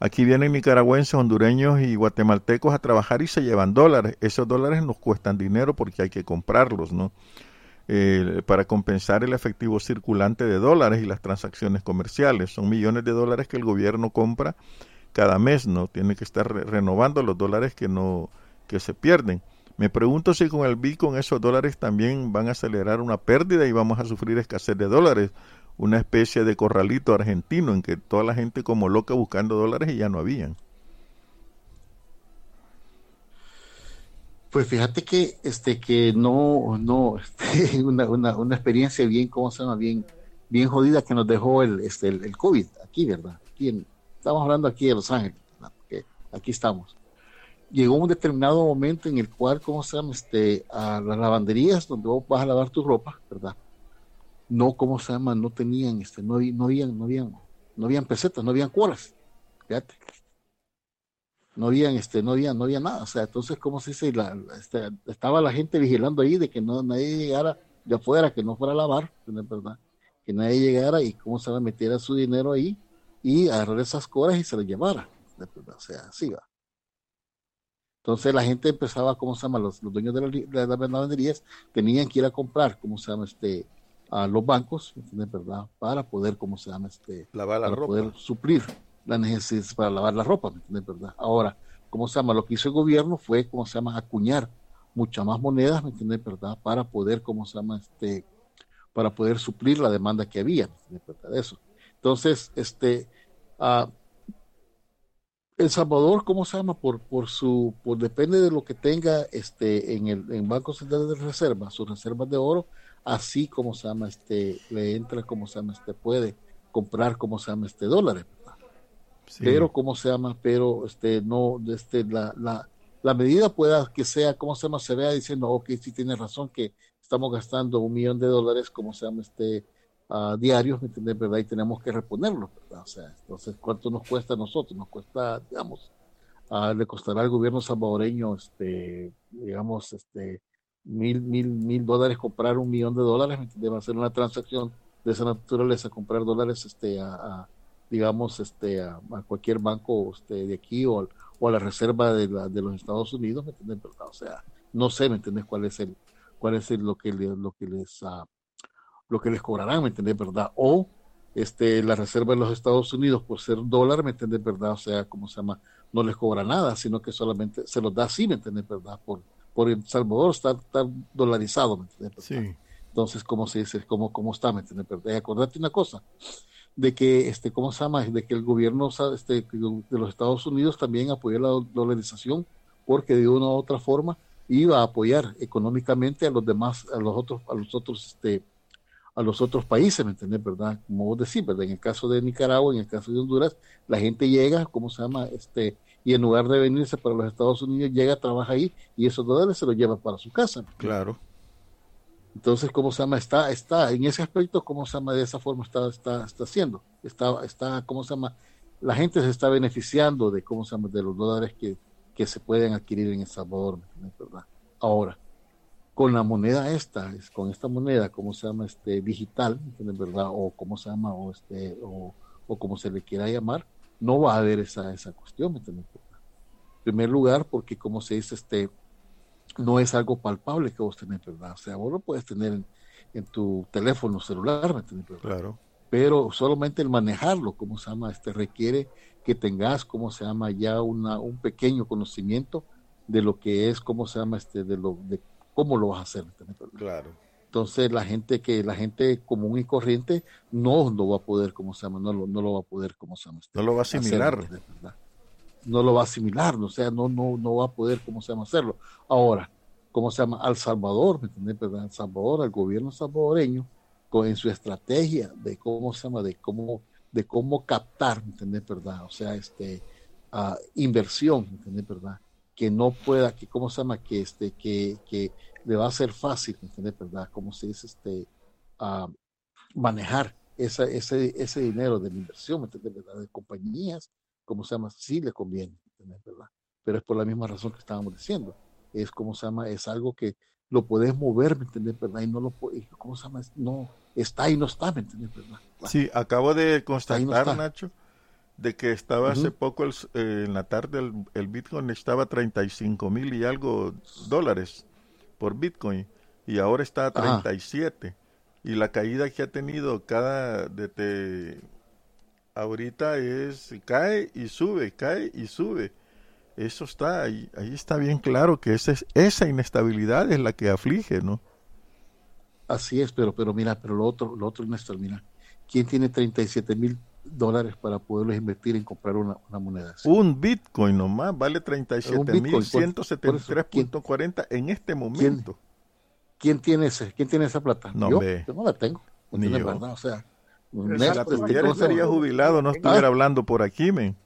Aquí vienen nicaragüenses, hondureños y guatemaltecos a trabajar y se llevan dólares. Esos dólares nos cuestan dinero porque hay que comprarlos, ¿no? Eh, para compensar el efectivo circulante de dólares y las transacciones comerciales. Son millones de dólares que el gobierno compra cada mes, ¿no? Tiene que estar renovando los dólares que no que se pierden. Me pregunto si con el BI con esos dólares también van a acelerar una pérdida y vamos a sufrir escasez de dólares una especie de corralito argentino en que toda la gente como loca buscando dólares y ya no habían. Pues fíjate que este que no no este, *laughs* una, una, una, experiencia bien cómo se llama bien bien jodida que nos dejó el este el, COVID aquí verdad aquí estamos hablando aquí de Los Ángeles aquí estamos llegó un determinado momento en el cual, ¿cómo se llama? Este, a las lavanderías donde vos vas a lavar tu ropa, ¿verdad? No, ¿cómo se llama? No tenían, este, no, no habían, no habían, no habían pesetas, no habían cuolas, fíjate. No habían, este, no había, no había nada. O sea, entonces, ¿cómo se dice? La, este, estaba la gente vigilando ahí de que no nadie llegara de afuera, que no fuera a lavar, ¿verdad? Que nadie llegara y cómo se va metiera su dinero ahí y agarrar esas coras y se las llevara. O sea, así va. Entonces la gente empezaba, ¿cómo se llama? Los, los dueños de, las lavanderías tenían que ir a comprar, ¿cómo se llama? Este, a los bancos, ¿verdad? Para poder, ¿cómo se llama? Este, lavar la para ropa. poder suplir la necesidad para lavar la ropa, ¿me? ¿Verdad? Ahora, ¿cómo se llama? Lo que hizo el gobierno fue, ¿cómo se llama? Acuñar muchas más monedas, ¿me entiendes? ¿Verdad? Para poder, ¿cómo se llama? Este, para poder suplir la demanda que había, ¿me entiendes? ¿Verdad? Eso. Entonces, este, uh, el Salvador, ¿cómo se llama? Por, por su, por depende de lo que tenga este, en el en Banco Central de Reserva, sus reservas de oro, así como se llama, este, le entra, como se llama, este, puede comprar, como se llama, este, dólares. Pero, ¿cómo se llama? Pero, este, no, este, la, la, la medida pueda que sea, ¿cómo se llama? Se vea diciendo, ok, sí tiene razón que estamos gastando un millón de dólares, como se llama, este, uh, diarios, ¿me entiendes? ¿verdad? Y tenemos que reponerlo, ¿verdad? O sea, entonces, ¿cuánto nos cuesta a nosotros? Nos cuesta, digamos, uh, le costará al gobierno salvadoreño, este, digamos, este, mil, mil, mil dólares comprar un millón de dólares, ¿me entiendes? Va a ser una transacción de esa naturaleza, comprar dólares, este, a digamos, este, a, a, cualquier banco este, de aquí o, o a la reserva de, la, de los Estados Unidos, ¿me entiendes? ¿verdad? O sea, no sé, ¿me entiendes? ¿Cuál es el, cuál es el, lo que, le, lo que les... Uh, lo que les cobrarán, ¿me entiendes? ¿Verdad? O este, la reserva de los Estados Unidos por ser dólar, ¿me entiendes? ¿Verdad? O sea, ¿cómo se llama? No les cobra nada, sino que solamente se los da así, ¿me entiendes? ¿Verdad? Por, por El Salvador está, está dolarizado, ¿me entiendes? Sí. Entonces, ¿cómo se dice? ¿Cómo, cómo está? ¿Me entiendes? ¿verdad? Y acordate una cosa, de que, este, ¿cómo se llama? De que el gobierno este, de los Estados Unidos también apoyó la dolarización, porque de una u otra forma iba a apoyar económicamente a los demás, a los otros, a los otros, este, a los otros países, ¿me entendés? ¿Verdad? Como vos decís, ¿verdad? En el caso de Nicaragua, en el caso de Honduras, la gente llega, ¿cómo se llama? Este, y en lugar de venirse para los Estados Unidos, llega, trabaja ahí y esos dólares se los lleva para su casa. Claro. Entonces, ¿cómo se llama? Está, está, en ese aspecto, ¿cómo se llama? De esa forma está, está, está haciendo. Está, está, ¿cómo se llama? La gente se está beneficiando de, ¿cómo se llama? De los dólares que, que se pueden adquirir en El Salvador, ¿verdad? Ahora, con la moneda esta, con esta moneda, ¿cómo se llama? Este, digital, ¿verdad? O cómo se llama, o este, o, o como se le quiera llamar, no va a haber esa, esa cuestión, ¿me? En primer lugar, porque como se dice, este, no es algo palpable que vos tenés, ¿verdad? O sea, vos lo puedes tener en, en tu teléfono celular, ¿me entiendes? ¿verdad? Claro. Pero solamente el manejarlo, ¿cómo se llama? Este requiere que tengas, ¿cómo se llama? Ya una, un pequeño conocimiento de lo que es, ¿cómo se llama? Este, de lo, de cómo lo vas a hacer. ¿me entiendes? Claro. Entonces la gente que la gente común y corriente no lo va a poder, ¿cómo se llama? No lo, no lo va a poder, ¿cómo se llama? No lo va a asimilar. Hacer, no lo va a asimilar, o sea, no, no, no va a poder, ¿cómo se llama? Hacerlo. Ahora, ¿cómo se llama? Al Salvador, ¿me entiendes? Al Salvador, al gobierno salvadoreño, con, en su estrategia de cómo se llama, de cómo, de cómo captar, ¿me entiendes? ¿verdad? O sea, este, uh, inversión, ¿me entiendes? ¿verdad? Que no pueda, que, ¿cómo se llama? Que, este, que, que le va a ser fácil, ¿me entiendes? ¿verdad? Como se dice, este, manejar esa, ese, ese dinero de la inversión, ¿me entiendes? ¿verdad? De compañías, ¿cómo se llama? Sí le conviene, ¿entiendes? ¿verdad? Pero es por la misma razón que estábamos diciendo. Es, ¿cómo se llama? Es algo que lo puedes mover, ¿me entiendes? ¿verdad? Y no lo ¿cómo se llama? No, está y no está, ¿me entiendes? ¿verdad? Sí, acabo de constatar, no Nacho, de que estaba uh -huh. hace poco, el, eh, en la tarde, el, el, Bitcoin estaba a 35 mil y algo dólares por Bitcoin y ahora está a 37. Ajá. Y la caída que ha tenido cada, desde ahorita es, cae y sube, cae y sube. Eso está ahí, ahí está bien claro que esa, esa inestabilidad es la que aflige, ¿no? Así es, pero, pero mira, pero lo otro, lo otro, Néstor, mira, ¿quién tiene 37 mil dólares para poderlos invertir en comprar una, una moneda así? Un Bitcoin nomás vale 37 mil 173.40 en este momento. ¿Quién, ¿Quién, tiene ese? ¿Quién tiene esa plata? No, yo, no la tengo. Ni yo. Verdad, o sea, Néstor, si estaría jubilado, no estuviera hablando por aquí, men.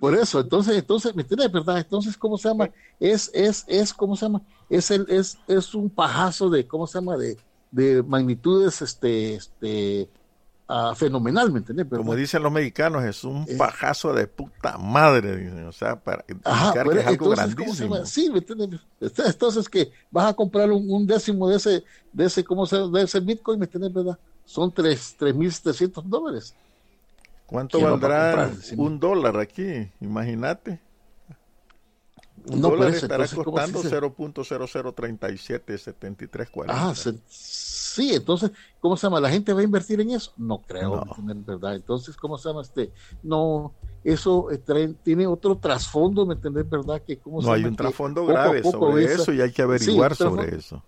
Por eso, entonces, entonces, ¿me entiendes? ¿Verdad? Entonces, ¿cómo se llama? Es, es, es, ¿cómo se llama? Es el, es, es un pajazo de, ¿cómo se llama? De, de magnitudes, este, este, uh, fenomenal, ¿me entiendes? Como dicen los mexicanos, es un eh, pajazo de puta madre, o sea, para ajá, que es algo grandísimo. Sí, ¿me entiendes? Entonces, que vas a comprar un, un, décimo de ese, de ese, ¿cómo se llama? De ese Bitcoin, ¿me entiendes? ¿Verdad? Son 3.700 dólares. ¿Cuánto valdrá un dólar aquí? Imagínate. Un no, dólar estará costando 0.00377340. Ah, sí, entonces, ¿cómo se llama? ¿La gente va a invertir en eso? No creo, ¿verdad? Entonces, ¿cómo se llama? Este, no, eso eh, tiene otro trasfondo, ¿me entendés? ¿Verdad? Que, ¿cómo no hay un trasfondo grave sobre eso y hay que averiguar sobre eso.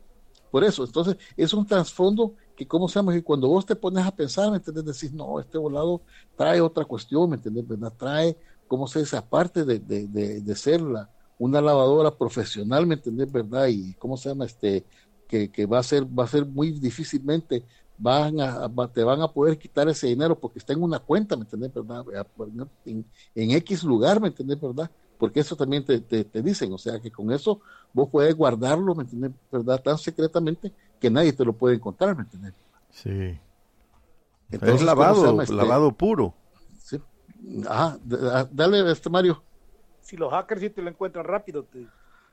Por eso, entonces, es un trasfondo que cómo se llama, que cuando vos te pones a pensar, ¿me entiendes? Decís, no, este volado trae otra cuestión, ¿me entiendes? ¿verdad? Trae, ¿cómo se dice? Aparte de, de, de, ser la, una lavadora profesional, ¿me entiendes? ¿Verdad? Y cómo se llama, este, que, que va a ser, va a ser muy difícilmente, van te van a poder quitar ese dinero porque está en una cuenta, ¿me entiendes? ¿Verdad? En, en X lugar, ¿me entiendes? ¿Verdad? Porque eso también te, te, dicen, o sea, que con eso vos puedes guardarlo, ¿me entiendes? ¿Verdad? Tan secretamente que nadie te lo puede encontrar, ¿me entiendes? Sí. es lavado, este, lavado puro. Sí. Ajá, ah, dale, este Mario. Si los hackers sí te lo encuentran rápido, te...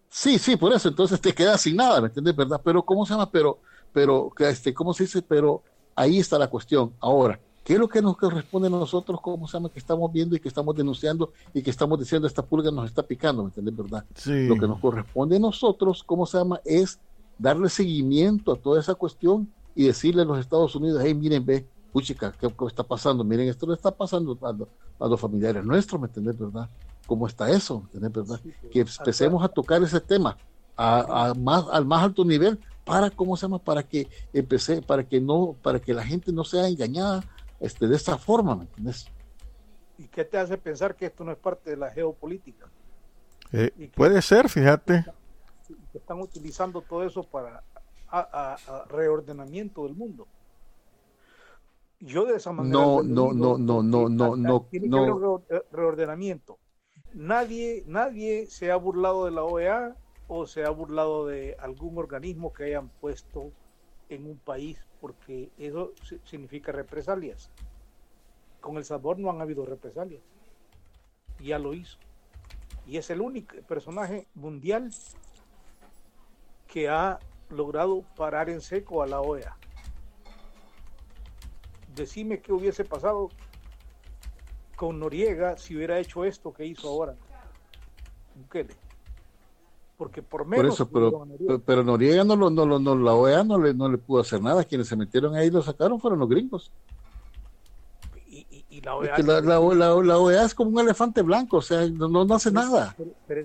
Sí, sí, por eso, entonces te quedas sin nada, ¿me entiendes? ¿Verdad? Pero, ¿cómo se llama? Pero, pero, este, ¿cómo se dice? Pero ahí está la cuestión. Ahora, ¿Qué es lo que nos corresponde a nosotros, cómo se llama, que estamos viendo y que estamos denunciando y que estamos diciendo esta pulga nos está picando, ¿me entiendes, verdad? Lo que nos corresponde a nosotros, ¿cómo se llama? Es darle seguimiento a toda esa cuestión y decirle a los Estados Unidos, hey, miren, ve, puchica, ¿qué, está pasando? Miren, esto le está pasando a, los familiares nuestros, ¿me entiendes, verdad? ¿Cómo está eso? ¿me entiendes, verdad? que empecemos a tocar ese tema a, más, al más alto nivel para, ¿cómo se llama? Para que empecé, para que no, para que la gente no sea engañada este, de esta forma, ¿me entiendes? ¿Y qué te hace pensar que esto no es parte de la geopolítica? Eh, puede ser, fíjate. Que están utilizando todo eso para a, reordenamiento del mundo. Yo de esa manera. No, no, no, no, no, no, no. Tiene que haber reordenamiento. Nadie, nadie se ha burlado de la OEA o se ha burlado de algún organismo que hayan puesto en un país porque eso significa represalias. Con El sabor no han habido represalias. Ya lo hizo. Y es el único personaje mundial que ha logrado parar en seco a la OEA. Decime qué hubiese pasado con Noriega si hubiera hecho esto que hizo ahora. Bukele porque por menos. eso, pero, pero, Noriega no, lo, no, no, la OEA no le, no le pudo hacer nada. Quienes se metieron ahí y lo sacaron fueron los gringos. Y, la, OEA la, OEA es como un elefante blanco, o sea, no, no, hace nada.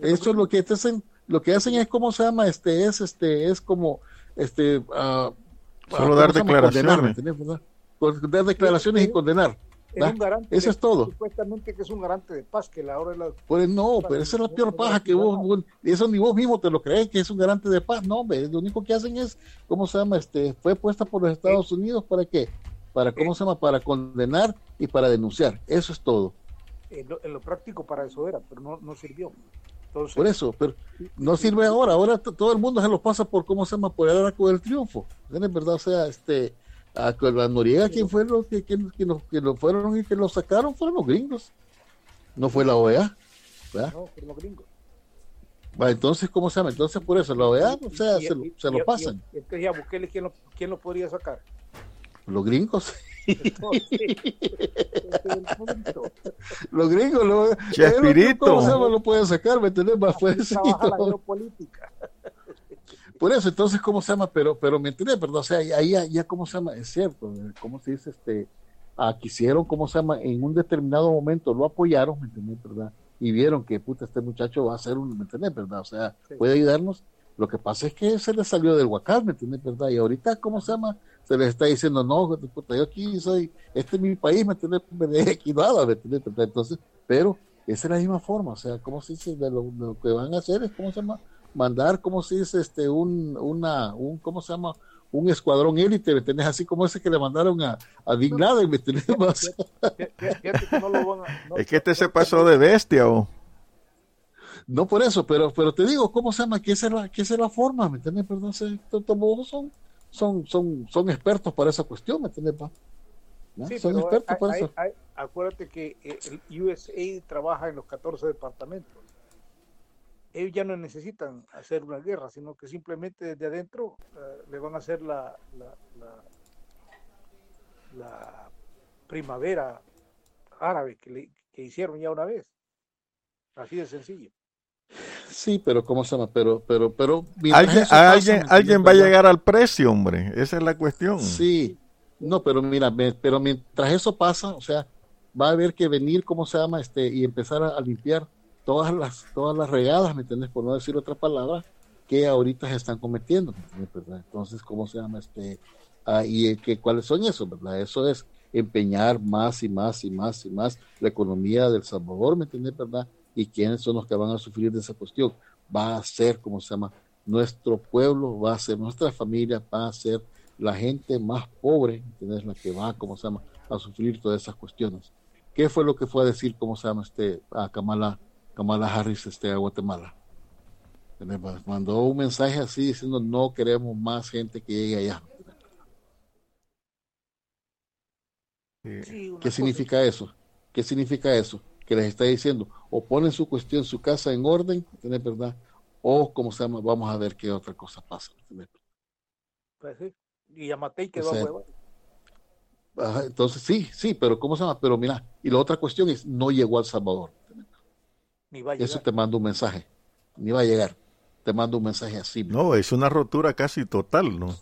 Eso es lo que hacen, lo que hacen es como se llama, este, es, este, es como, este, uh, solo dar declaraciones. dar declaraciones y condenar eso es todo. Supuestamente que es un garante de paz, que la hora de la... Pues no, pero esa es la peor paja que vos, eso ni vos mismo te lo crees que es un garante de paz, no, hombre, lo único que hacen es, ¿cómo se llama? Este, fue puesta por los Estados Unidos para qué? Para, ¿cómo se llama? Para condenar y para denunciar, eso es todo. En lo, práctico para eso era, pero no, no sirvió. por eso, pero no sirve ahora, ahora todo el mundo se lo pasa por, ¿cómo se llama? Por el arco del triunfo, ¿es verdad? O sea, este a, a Noriega, ¿quién fue los que, que, que, lo fueron y que lo sacaron? Fueron los gringos. No fue la OEA. No, fueron los gringos. entonces, ¿cómo se llama? Entonces, por eso, la OEA, o sea, se, lo, se lo pasan. Entonces, ya Bukele, ¿quién lo, ¿quién lo podría sacar? Los gringos. *laughs* *laughs* los gringos, lo, Chespirito. ¿cómo se llama? Lo pueden sacar, ¿me entiendes? Más fuerte. la política. Por eso, entonces, ¿cómo se llama? Pero, pero me entiendes, perdón, o sea, ahí ya, ¿cómo se llama? Es cierto, ¿cómo se dice? Este, ah, quisieron, ¿cómo se llama? En un determinado momento lo apoyaron, ¿me entiendes, verdad? Y vieron que, puta, este muchacho va a ser un, ¿me entiendes, verdad? O sea, puede ayudarnos. Lo que pasa es que se le salió del huacal, ¿me entiendes, verdad? Y ahorita, ¿cómo se llama? Se les está diciendo, no, puta, yo aquí soy, este es mi país, ¿me entiendes? *laughs* Me dejé aquí nada, ¿me entiendes? Entonces, pero esa es la misma forma, o sea, ¿cómo se dice? De lo, de lo que van a hacer es, ¿cómo se llama? Mandar, ¿cómo se dice? Este, un, una, un, ¿cómo se llama? un escuadrón élite, ¿me tenés Así como ese que le mandaron a, a Bin Laden, ¿me tenés Más. es que este se pasó de bestia, ¿o? No por eso, pero, pero te digo, ¿cómo se llama? ¿Qué es la, qué es la forma? ¿Me entiendes? Perdón, son, son, son, son expertos para esa cuestión, ¿me entiendes? Sí, son expertos para eso. acuérdate que el USA trabaja en los 14 departamentos. Ellos ya no necesitan hacer una guerra, sino que simplemente desde adentro eh, le van a hacer la, la, la, primavera árabe que, que hicieron ya una vez. Así de sencillo. Sí, pero ¿cómo se llama? Pero, pero, pero. Alguien, alguien, alguien va a llegar al precio, hombre. Esa es la cuestión. Sí, no, pero mira, pero mientras eso pasa, o sea, va a haber que venir, ¿cómo se llama? Este, y empezar a, limpiar todas las, todas las regadas, ¿me entiendes? Por no decir otra palabra, que ahorita se están cometiendo, Entonces, ¿cómo se llama? Este, ah, y eh, que, cuáles son esos, ¿verdad? Eso es empeñar más y más y más y más la economía del Salvador, ¿me entiendes? ¿Verdad? y quiénes son los que van a sufrir de esa cuestión. Va a ser, como se llama, nuestro pueblo, va a ser nuestra familia, va a ser la gente más pobre, ¿entiendes? La que va, como se llama, a sufrir todas esas cuestiones. ¿Qué fue lo que fue a decir, cómo se llama, este, a Kamala, Kamala Harris este, a Guatemala? Mandó un mensaje así diciendo no queremos más gente que llegue allá. ¿Qué significa eso? ¿Qué significa eso? que les está diciendo, o ponen su cuestión, su casa en orden, ¿tenés verdad? O, como se llama, vamos a ver qué otra cosa pasa. Pues sí, y a Matei que va a entonces sí, sí, pero ¿cómo se llama? Pero mira, y la otra cuestión es, no llegó al Salvador. Ni va a Eso te mando un mensaje, ni va a llegar. Te mando un mensaje así. No, es una rotura casi total, ¿no?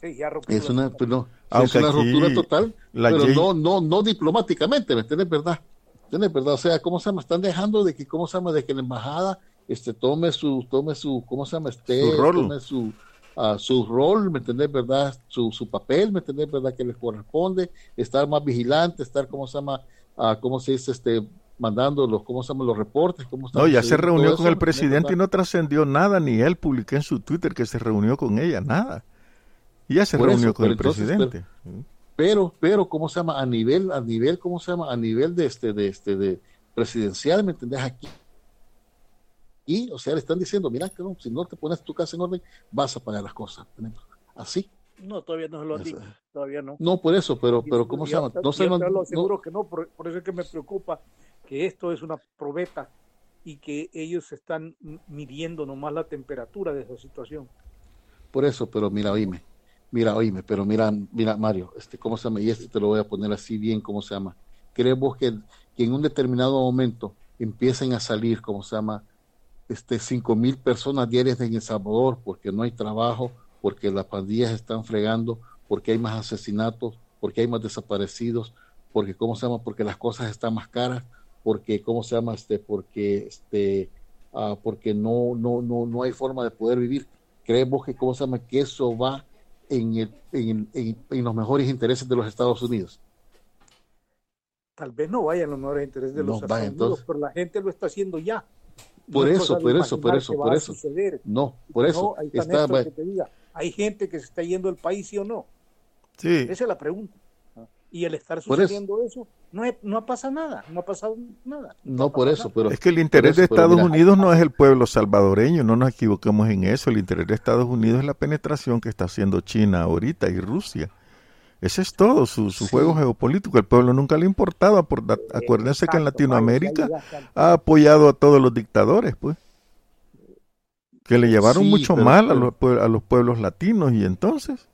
Sí, ya es una, no, es una ruptura total, pero no, no, no diplomáticamente, ¿me entiendes? ¿Verdad? verdad? O sea, ¿cómo se llama? Están dejando de que, ¿cómo se llama? De que la embajada este, tome su, tome su, ¿cómo se llama? Este, su rol. Tome su, uh, su rol, ¿me entendés, verdad? Su, su papel, ¿me entendés, verdad? Que les corresponde, estar más vigilante, estar, ¿cómo se llama? Uh, ¿Cómo se dice? Este, mandando los, ¿cómo se llama? Los reportes. ¿cómo no, ya se reunió con el presidente y no trascendió nada, ni él publicó en su Twitter que se reunió con ella, nada. Y ya se reunió con el presidente. pero, pero, ¿cómo se llama? A nivel, a nivel, ¿cómo se llama? A nivel de este, de este, de presidencial, ¿me entendés? Aquí. Y, o sea, le están diciendo, mira, que no, si no te pones tu casa en orden, vas a pagar las cosas. Así. No, todavía no se lo dicho, todavía no. No, por eso, pero, pero ¿cómo se llama? No no, lo aseguro que no, por, eso es que me preocupa que esto es una probeta y que ellos están midiendo nomás la temperatura de esa situación. Por eso, pero mira, oíme, Mira, oíme, pero mira, mira, Mario, este, ¿cómo se llama? Y este te lo voy a poner así bien, ¿cómo se llama? Creemos que, que en un determinado momento empiecen a salir, ¿cómo se llama? Este, cinco mil personas diarias en El Salvador porque no hay trabajo, porque las pandillas están fregando, porque hay más asesinatos, porque hay más desaparecidos, porque, ¿cómo se llama? Porque las cosas están más caras, porque, ¿cómo se llama? Este, porque, este, ah, porque no, no, no, no hay forma de poder vivir. Creemos que, ¿cómo se llama? Que eso va en, en, los mejores intereses de los Estados Unidos. Tal vez no vayan los mejores intereses de los Estados Unidos, pero la gente lo está haciendo ya. Por eso, por eso, por eso, por eso. No, por eso. hay gente que se está yendo del país, ¿sí o no? Sí. Esa es la pregunta. Y el estar sucediendo eso, no, no pasa nada, no ha pasado nada. No, por eso, pero... Es que el interés de Estados Unidos no es el pueblo salvadoreño, no nos equivoquemos en eso, el interés de Estados Unidos es la penetración que está haciendo China ahorita y Rusia. Ese es todo, su, juego geopolítico. El pueblo nunca le ha importado. Acuérdense que en Latinoamérica ha apoyado a todos los dictadores, pues. Que le llevaron mucho mal a, los, a los pueblos latinos y entonces.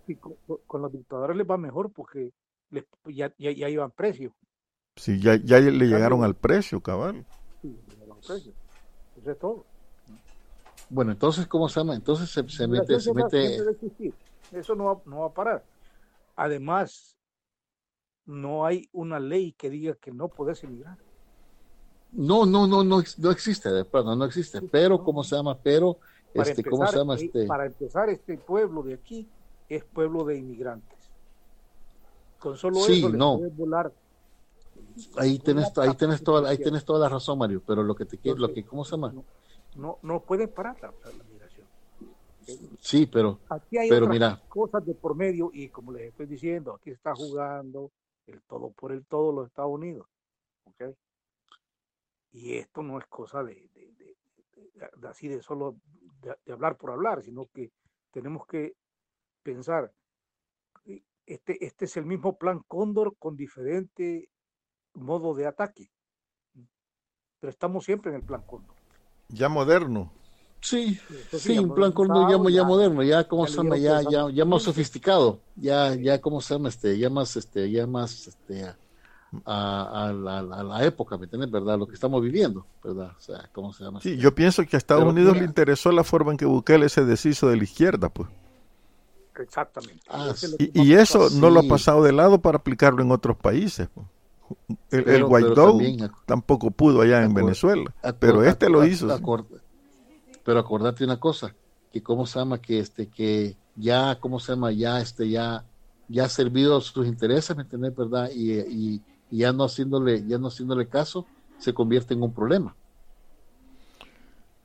con, los dictadores les va mejor porque ya, ya, ya iban precio. Sí, ya, ya le llegaron al precio, cabal. Sí, precio. Eso es todo. Bueno, entonces, ¿cómo se llama? Entonces se, se mete... Se mete... Eso no va, no va a parar. Además, no hay una ley que diga que no puedes emigrar. No, no, no, no, no existe, de perdón, no existe. Pero, ¿cómo se llama? Pero, este, ¿cómo se llama? Eh, este... Para empezar, este pueblo de aquí es pueblo de inmigrantes. Con solo sí, eso no. volar. Ahí tenés, ahí tenés toda, ahí tenés toda la razón, Mario. Pero lo que te quiero, lo que, ¿cómo se llama? No, no, pueden parar la, migración. Sí, pero, aquí hay pero otras mira. cosas de por medio y como les estoy diciendo, aquí está jugando el todo por el todo los Estados Unidos. ¿okay? Y esto no es cosa de, de, de, de así de solo de, hablar por hablar, sino que tenemos que pensar, este, este es el mismo plan Cóndor con diferente modo de ataque. Pero estamos siempre en el plan Cóndor. Ya moderno. Sí, sí, un plan Cóndor ya, ya, moderno, ya como se llama, ya, ya, ya más sofisticado, ya, ya como se llama, este, ya más, este, ya más, este, a, a, la, a, la, época, ¿me entiendes? ¿Verdad? Lo que estamos viviendo, ¿verdad? O sea, ¿cómo se llama? Sí, yo pienso que a Estados Pero, Unidos mira, le interesó la forma en que Bukele se deshizo de la izquierda, pues. Exactamente. Ah, y, y, eso no lo ha pasado de lado para aplicarlo en otros países. El, pero, el Guaidó tampoco pudo allá en Venezuela, pero este lo hizo. Acord, pero acordate una cosa, que cómo se llama que este que ya cómo se llama ya este ya ya ha servido sus intereses, ¿me entiendes, verdad? Y, y, y, ya no haciéndole ya no haciéndole caso se convierte en un problema.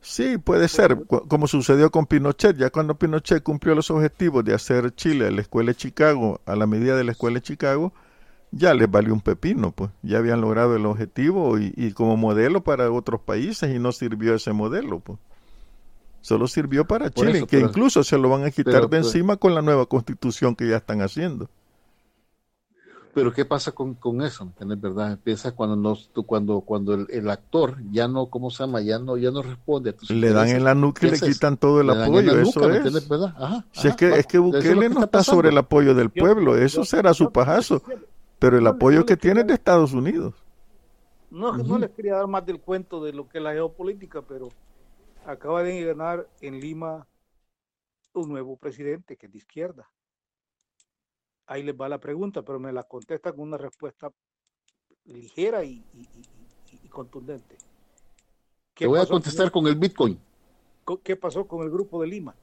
Sí, puede ser, como sucedió con Pinochet, ya cuando Pinochet cumplió los objetivos de hacer Chile, la escuela de Chicago, a la medida de la escuela de Chicago, ya les valió un pepino, pues ya habían logrado el objetivo y, y, como modelo para otros países y no sirvió ese modelo, pues. Solo sirvió para Chile, eso, que pero, incluso se lo van a quitar pero, de encima con la nueva constitución que ya están haciendo. Pero ¿qué pasa con, con eso? ¿Es verdad? Empieza cuando nos, cuando, cuando el, el, actor ya no, ¿cómo se llama? Ya no, ya no responde a tus Le dan en la nuca y le quitan todo el apoyo, eso nuca, es. ¿verdad? Ajá, si ajá, es que, es que Bukele es que no está, está sobre el apoyo del pueblo, eso yo, será su pajazo, pero el apoyo que tiene es de Estados Unidos. No, uh -huh. no les quería dar más del cuento de lo que es la geopolítica, pero acaba de ganar en Lima un nuevo presidente que es de izquierda. Ahí les va la pregunta, pero me la contesta con una respuesta ligera y, y, y, y contundente. Te voy a contestar con, con, el Bitcoin. ¿Qué pasó con el grupo de Lima?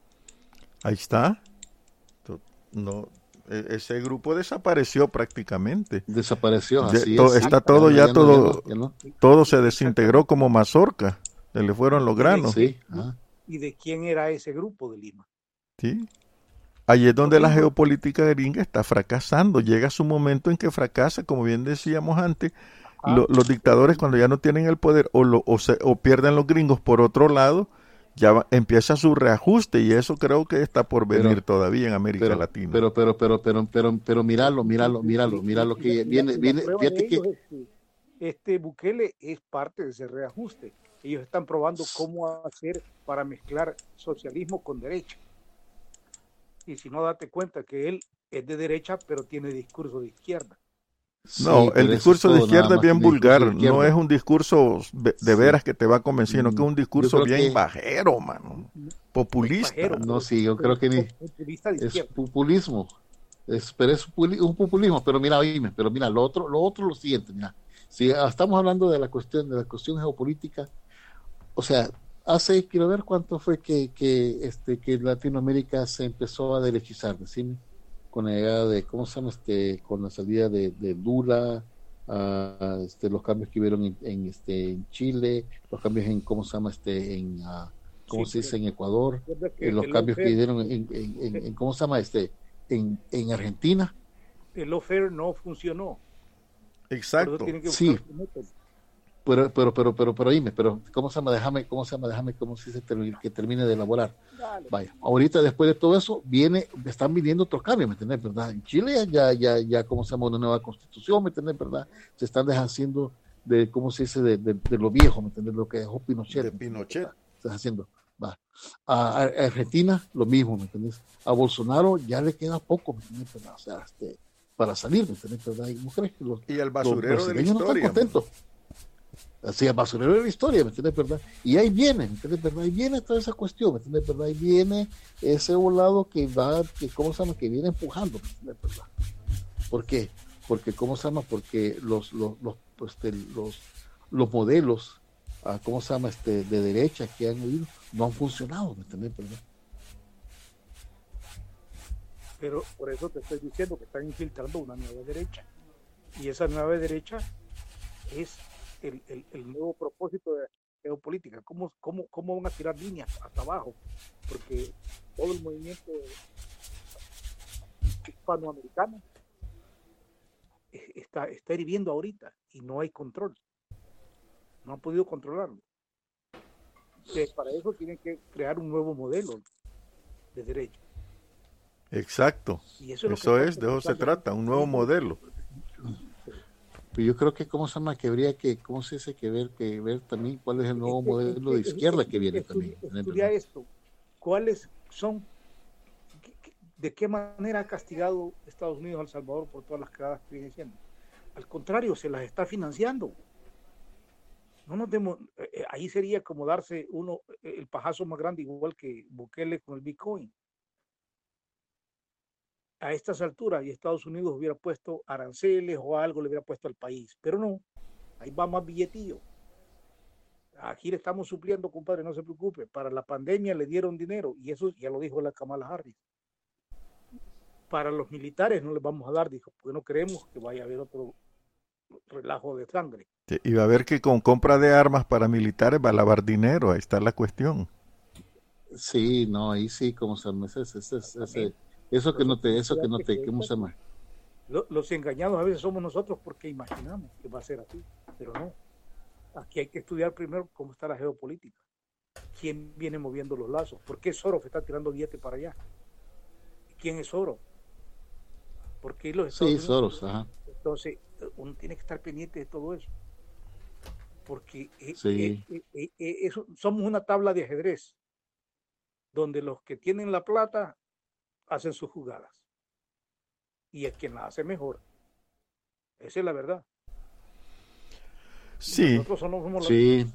Ahí está. No, e, ese grupo desapareció prácticamente. Desapareció, así de, to, es. Está todo ya, ya todo, ya no, todo se desintegró como mazorca. Se le fueron los granos. Sí. Ah. ¿Y de quién era ese grupo de Lima? Sí. Allí es donde la geopolítica gringa está fracasando. Llega su momento en que fracasa, como bien decíamos antes, ah. lo, los dictadores cuando ya no tienen el poder o, lo, o, se, o pierden los gringos por otro lado, ya va, empieza su reajuste y eso creo que está por venir pero, todavía en América pero, Latina. Pero, pero, pero, pero, pero, pero, míralo, míralo, míralo, míralo que viene, viene, fíjate que este Bukele es parte de ese reajuste ellos están probando cómo hacer para mezclar socialismo con derecha. Y si no, date cuenta que él es de derecha, pero tiene discurso de izquierda. No, sí, el discurso de izquierda es bien vulgar, no es un discurso de veras que te va a convencer, sino que es un discurso bien que... bajero, mano, populista. Bajero, no, sí, yo creo que ni, es populismo, es, pero es un populismo, pero mira, oíme, pero mira, lo otro, lo otro lo siguiente, mira, si estamos hablando de la cuestión, de la cuestión geopolítica, o sea, hace, quiero ver cuánto fue que, que, este, que Latinoamérica se empezó a derechizar, decime, con la llegada de, ¿cómo se llama? Este, con la salida de, de Dura, uh, este, los cambios que hubieron en, en, este, en Chile, los cambios en, ¿cómo se llama? Este, en, uh, ¿cómo sí, se dice? En Ecuador, que los cambios que dieron en, en, en, ¿cómo se llama? Este, en, en Argentina. El offer no funcionó. Exacto. Sí. Pero, pero, pero, pero, pero, dime, pero, ¿cómo se llama? Déjame, ¿cómo se llama? Déjame, ¿cómo se dice? Que termine de elaborar. Dale. Vaya, ahorita después de todo eso, viene, están viniendo otros cambios, ¿me entiendes? ¿Verdad? En Chile ya, ya, ya, ¿cómo se llama? Una nueva constitución, ¿me entiendes? ¿Verdad? Se están deshaciendo de, ¿cómo se dice? De, de, de lo viejo, ¿me entiendes? Lo que dejó Pinochet. De Pinochet. Se está haciendo. Va. A, a, Argentina, lo mismo, ¿me entiendes? A Bolsonaro ya le queda poco, ¿me entiendes? ¿Verdad? O sea, este, para salir, ¿me entiendes? ¿Verdad? Y, ¿no crees que los, y el basurero de la historia. No están contentos así basurero de la historia, ¿me entiendes, verdad? Y ahí viene, ¿me entiendes, verdad? Ahí viene toda esa cuestión, ¿me entiendes, verdad? Ahí viene ese volado que va, que, ¿cómo se llama? Que viene empujando, ¿me entiendes, verdad? ¿Por qué? Porque, ¿cómo se llama? Porque los, los, los, este, los, los modelos, ah, ¿cómo se llama? Este, de derecha que han habido, no han funcionado, ¿me entiendes, verdad? Pero por eso te estoy diciendo que están infiltrando una nueva derecha. Y esa nueva derecha es el, el, el, nuevo propósito de, geopolítica. ¿Cómo, cómo, ¿Cómo van a tirar líneas hasta abajo? Porque todo el movimiento hispanoamericano está, está hirviendo ahorita y no hay control. No han podido controlarlo. para eso tienen que crear un nuevo modelo de derecho. Exacto. eso es, de eso se trata, un nuevo modelo. Pero yo creo que, ¿cómo se llama? Que habría que, ¿cómo se dice? Que ver, que ver también cuál es el nuevo modelo de izquierda que viene también. Estudia esto. ¿Cuáles son, de qué manera ha castigado Estados Unidos a El Salvador por todas las cagadas que viene haciendo? Al contrario, se las está financiando. No nos demos, eh, eh, ahí sería como darse uno eh, el pajazo más grande, igual que Bukele con el Bitcoin a estas alturas y Estados Unidos hubiera puesto aranceles o algo le hubiera puesto al país, pero no, ahí va más billetillo. Aquí le estamos supliendo, compadre, no se preocupe. Para la pandemia le dieron dinero y eso ya lo dijo la Kamala Harris. Para los militares no les vamos a dar, dijo, porque no queremos que vaya a haber otro relajo de sangre. Y va a ver que con compra de armas para militares va a lavar dinero, ahí está la cuestión. Sí, no, ahí sí, como se ese, ese, ese, eso que no te, eso que no te, ¿cómo se llama? Los engañados a veces somos nosotros porque imaginamos que va a ser así, pero no. Aquí hay que estudiar primero cómo está la geopolítica. ¿Quién viene moviendo los lazos? ¿Por qué Soros está tirando billetes para allá? ¿Quién es Soros? ¿Por qué los Estados sí, Soros, ajá. Entonces, uno tiene que estar pendiente de todo eso. Porque eh, eh, eh, somos una tabla de ajedrez, donde los que tienen la plata hacen sus jugadas. Y es quien la hace mejor. Esa es la verdad. Sí. Nosotros somos, sí.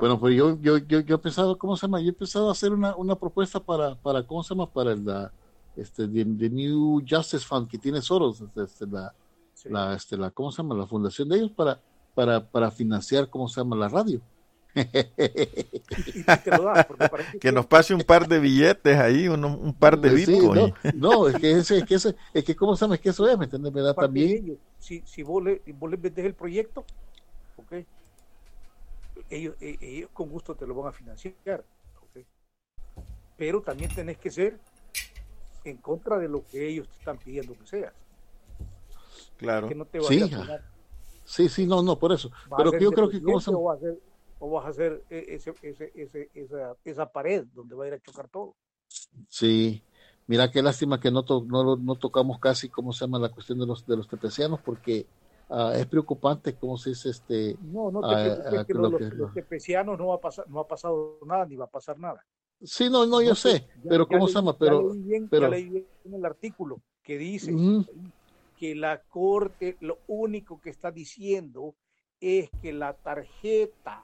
bueno, pues yo, yo, yo, yo, he pensado, ¿cómo se llama? Yo he empezado a hacer una, una propuesta para, para, ¿cómo se llama? Para la, este, the, New Justice Fund que tiene Soros, este, la, la, este, la, ¿cómo se llama? La fundación de ellos para, para, para financiar, ¿cómo se llama? La radio. Que nos pase un par de billetes ahí, un, un par de bitcoin. no, es que ese, es que ese, es que cómo sabes que eso es, ¿me entiendes? Me da también. si, si vos le, vos le el proyecto, okay, ellos, e, ellos con gusto te lo van a financiar, okay, pero también tenés que ser en contra de lo que ellos te están pidiendo que seas. Claro. Que no te sí, sí, sí, no, no, por eso. Pero yo creo que cómo se o vas a hacer e, ese, ese, ese, esa, esa, pared donde va a ir a chocar todo. Sí, mira qué lástima que no, no, no, tocamos casi cómo se llama la cuestión de los de los tepecianos porque uh, es preocupante cómo se dice este no no te uh, que, los, los, tepecianos no va a pasar no ha pasado nada ni va a pasar nada. Sí no no yo sé pero cómo se llama pero bien, pero en el artículo que dice que la corte lo único que está diciendo es que la tarjeta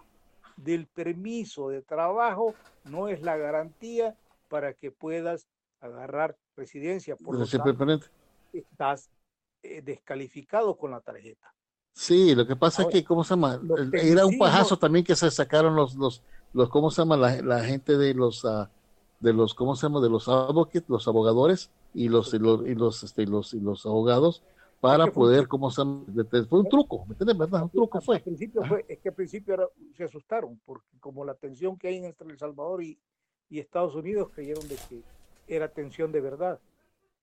del permiso de trabajo no es la garantía para que puedas agarrar residencia. Por lo tanto, estás eh, descalificado con la tarjeta. Sí, lo que pasa es que, ¿cómo se llama? Era un pajazo también que se sacaron los, los, los ¿cómo se llama? La, gente de los, uh, de los, ¿cómo se llama? De los advocates, los abogadores y los, y los, y los, este, los, y los abogados para poder, como se fue un truco, ¿me entiendes? ¿Verdad? Un truco fue. Al principio fue, es que al principio se asustaron, porque como la tensión que hay entre El Salvador y, y Estados Unidos creyeron de que era tensión de verdad.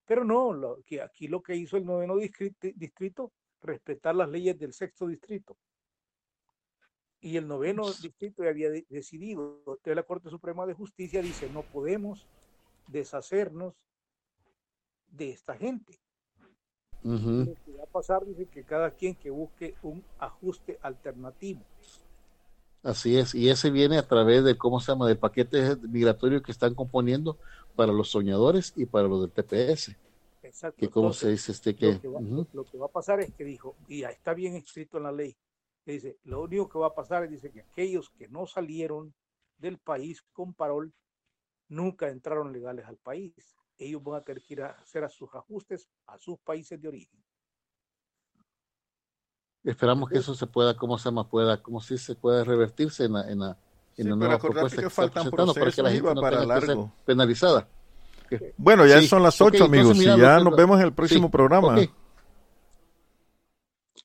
Pero no, lo, que aquí lo que hizo el noveno distrito, distrito, respetar las leyes del sexto distrito. Y el noveno distrito ya había decidido, entonces la Corte Suprema de Justicia dice, no podemos deshacernos de esta gente lo que va a pasar dice que cada quien que busque un ajuste alternativo. Así es, y ese viene a través de, ¿cómo se llama?, de paquetes migratorios que están componiendo para los soñadores y para los del TPS. Exacto. Que cómo se dice este que... Lo que, va, lo que, va, a pasar es que dijo, y está bien escrito en la ley, que dice, lo único que va a pasar es dice, que aquellos que no salieron del país con parol nunca entraron legales al país ellos van a tener que ir a hacer a sus ajustes a sus países de origen. Esperamos que eso se pueda, ¿cómo se llama? Pueda, como si se pueda revertirse en la, en la, en la nueva propuesta que, está presentando para que la gente no para tenga Que ser penalizada. Bueno, ya son las ocho, amigos, y ya nos vemos en el próximo programa.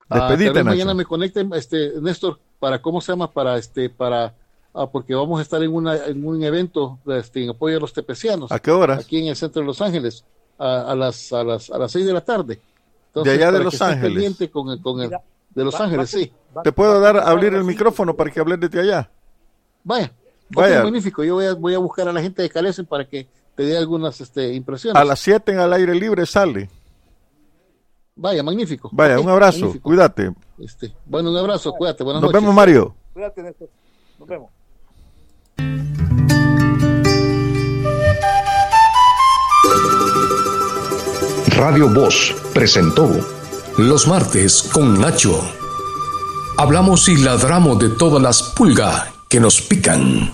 Despedite, mañana me conecten, este, Néstor, para cómo se llama, para este, para ah, porque vamos a estar en, una, en un evento este, en apoyo a los tepecianos. ¿A qué hora? Aquí en el centro de Los Ángeles, a, las, a, las, a las 6 de la tarde. de allá de Los Ángeles. Con, con el, de Los Ángeles, sí. ¿Te puedo dar, abrir el micrófono para que hables desde allá? Vaya. Vaya. magnífico. Yo voy a, voy a buscar a la gente de Calesen para que te dé algunas este, impresiones. A las 7 en al aire libre sale. Vaya, magnífico. Vaya, un abrazo, cuídate. Este, bueno, un abrazo, cuídate, buenas Nos vemos, Mario. Cuídate, Néstor. Nos vemos. Radio Voz presentó Los martes con Nacho. Hablamos y ladramos de todas las pulgas que nos pican.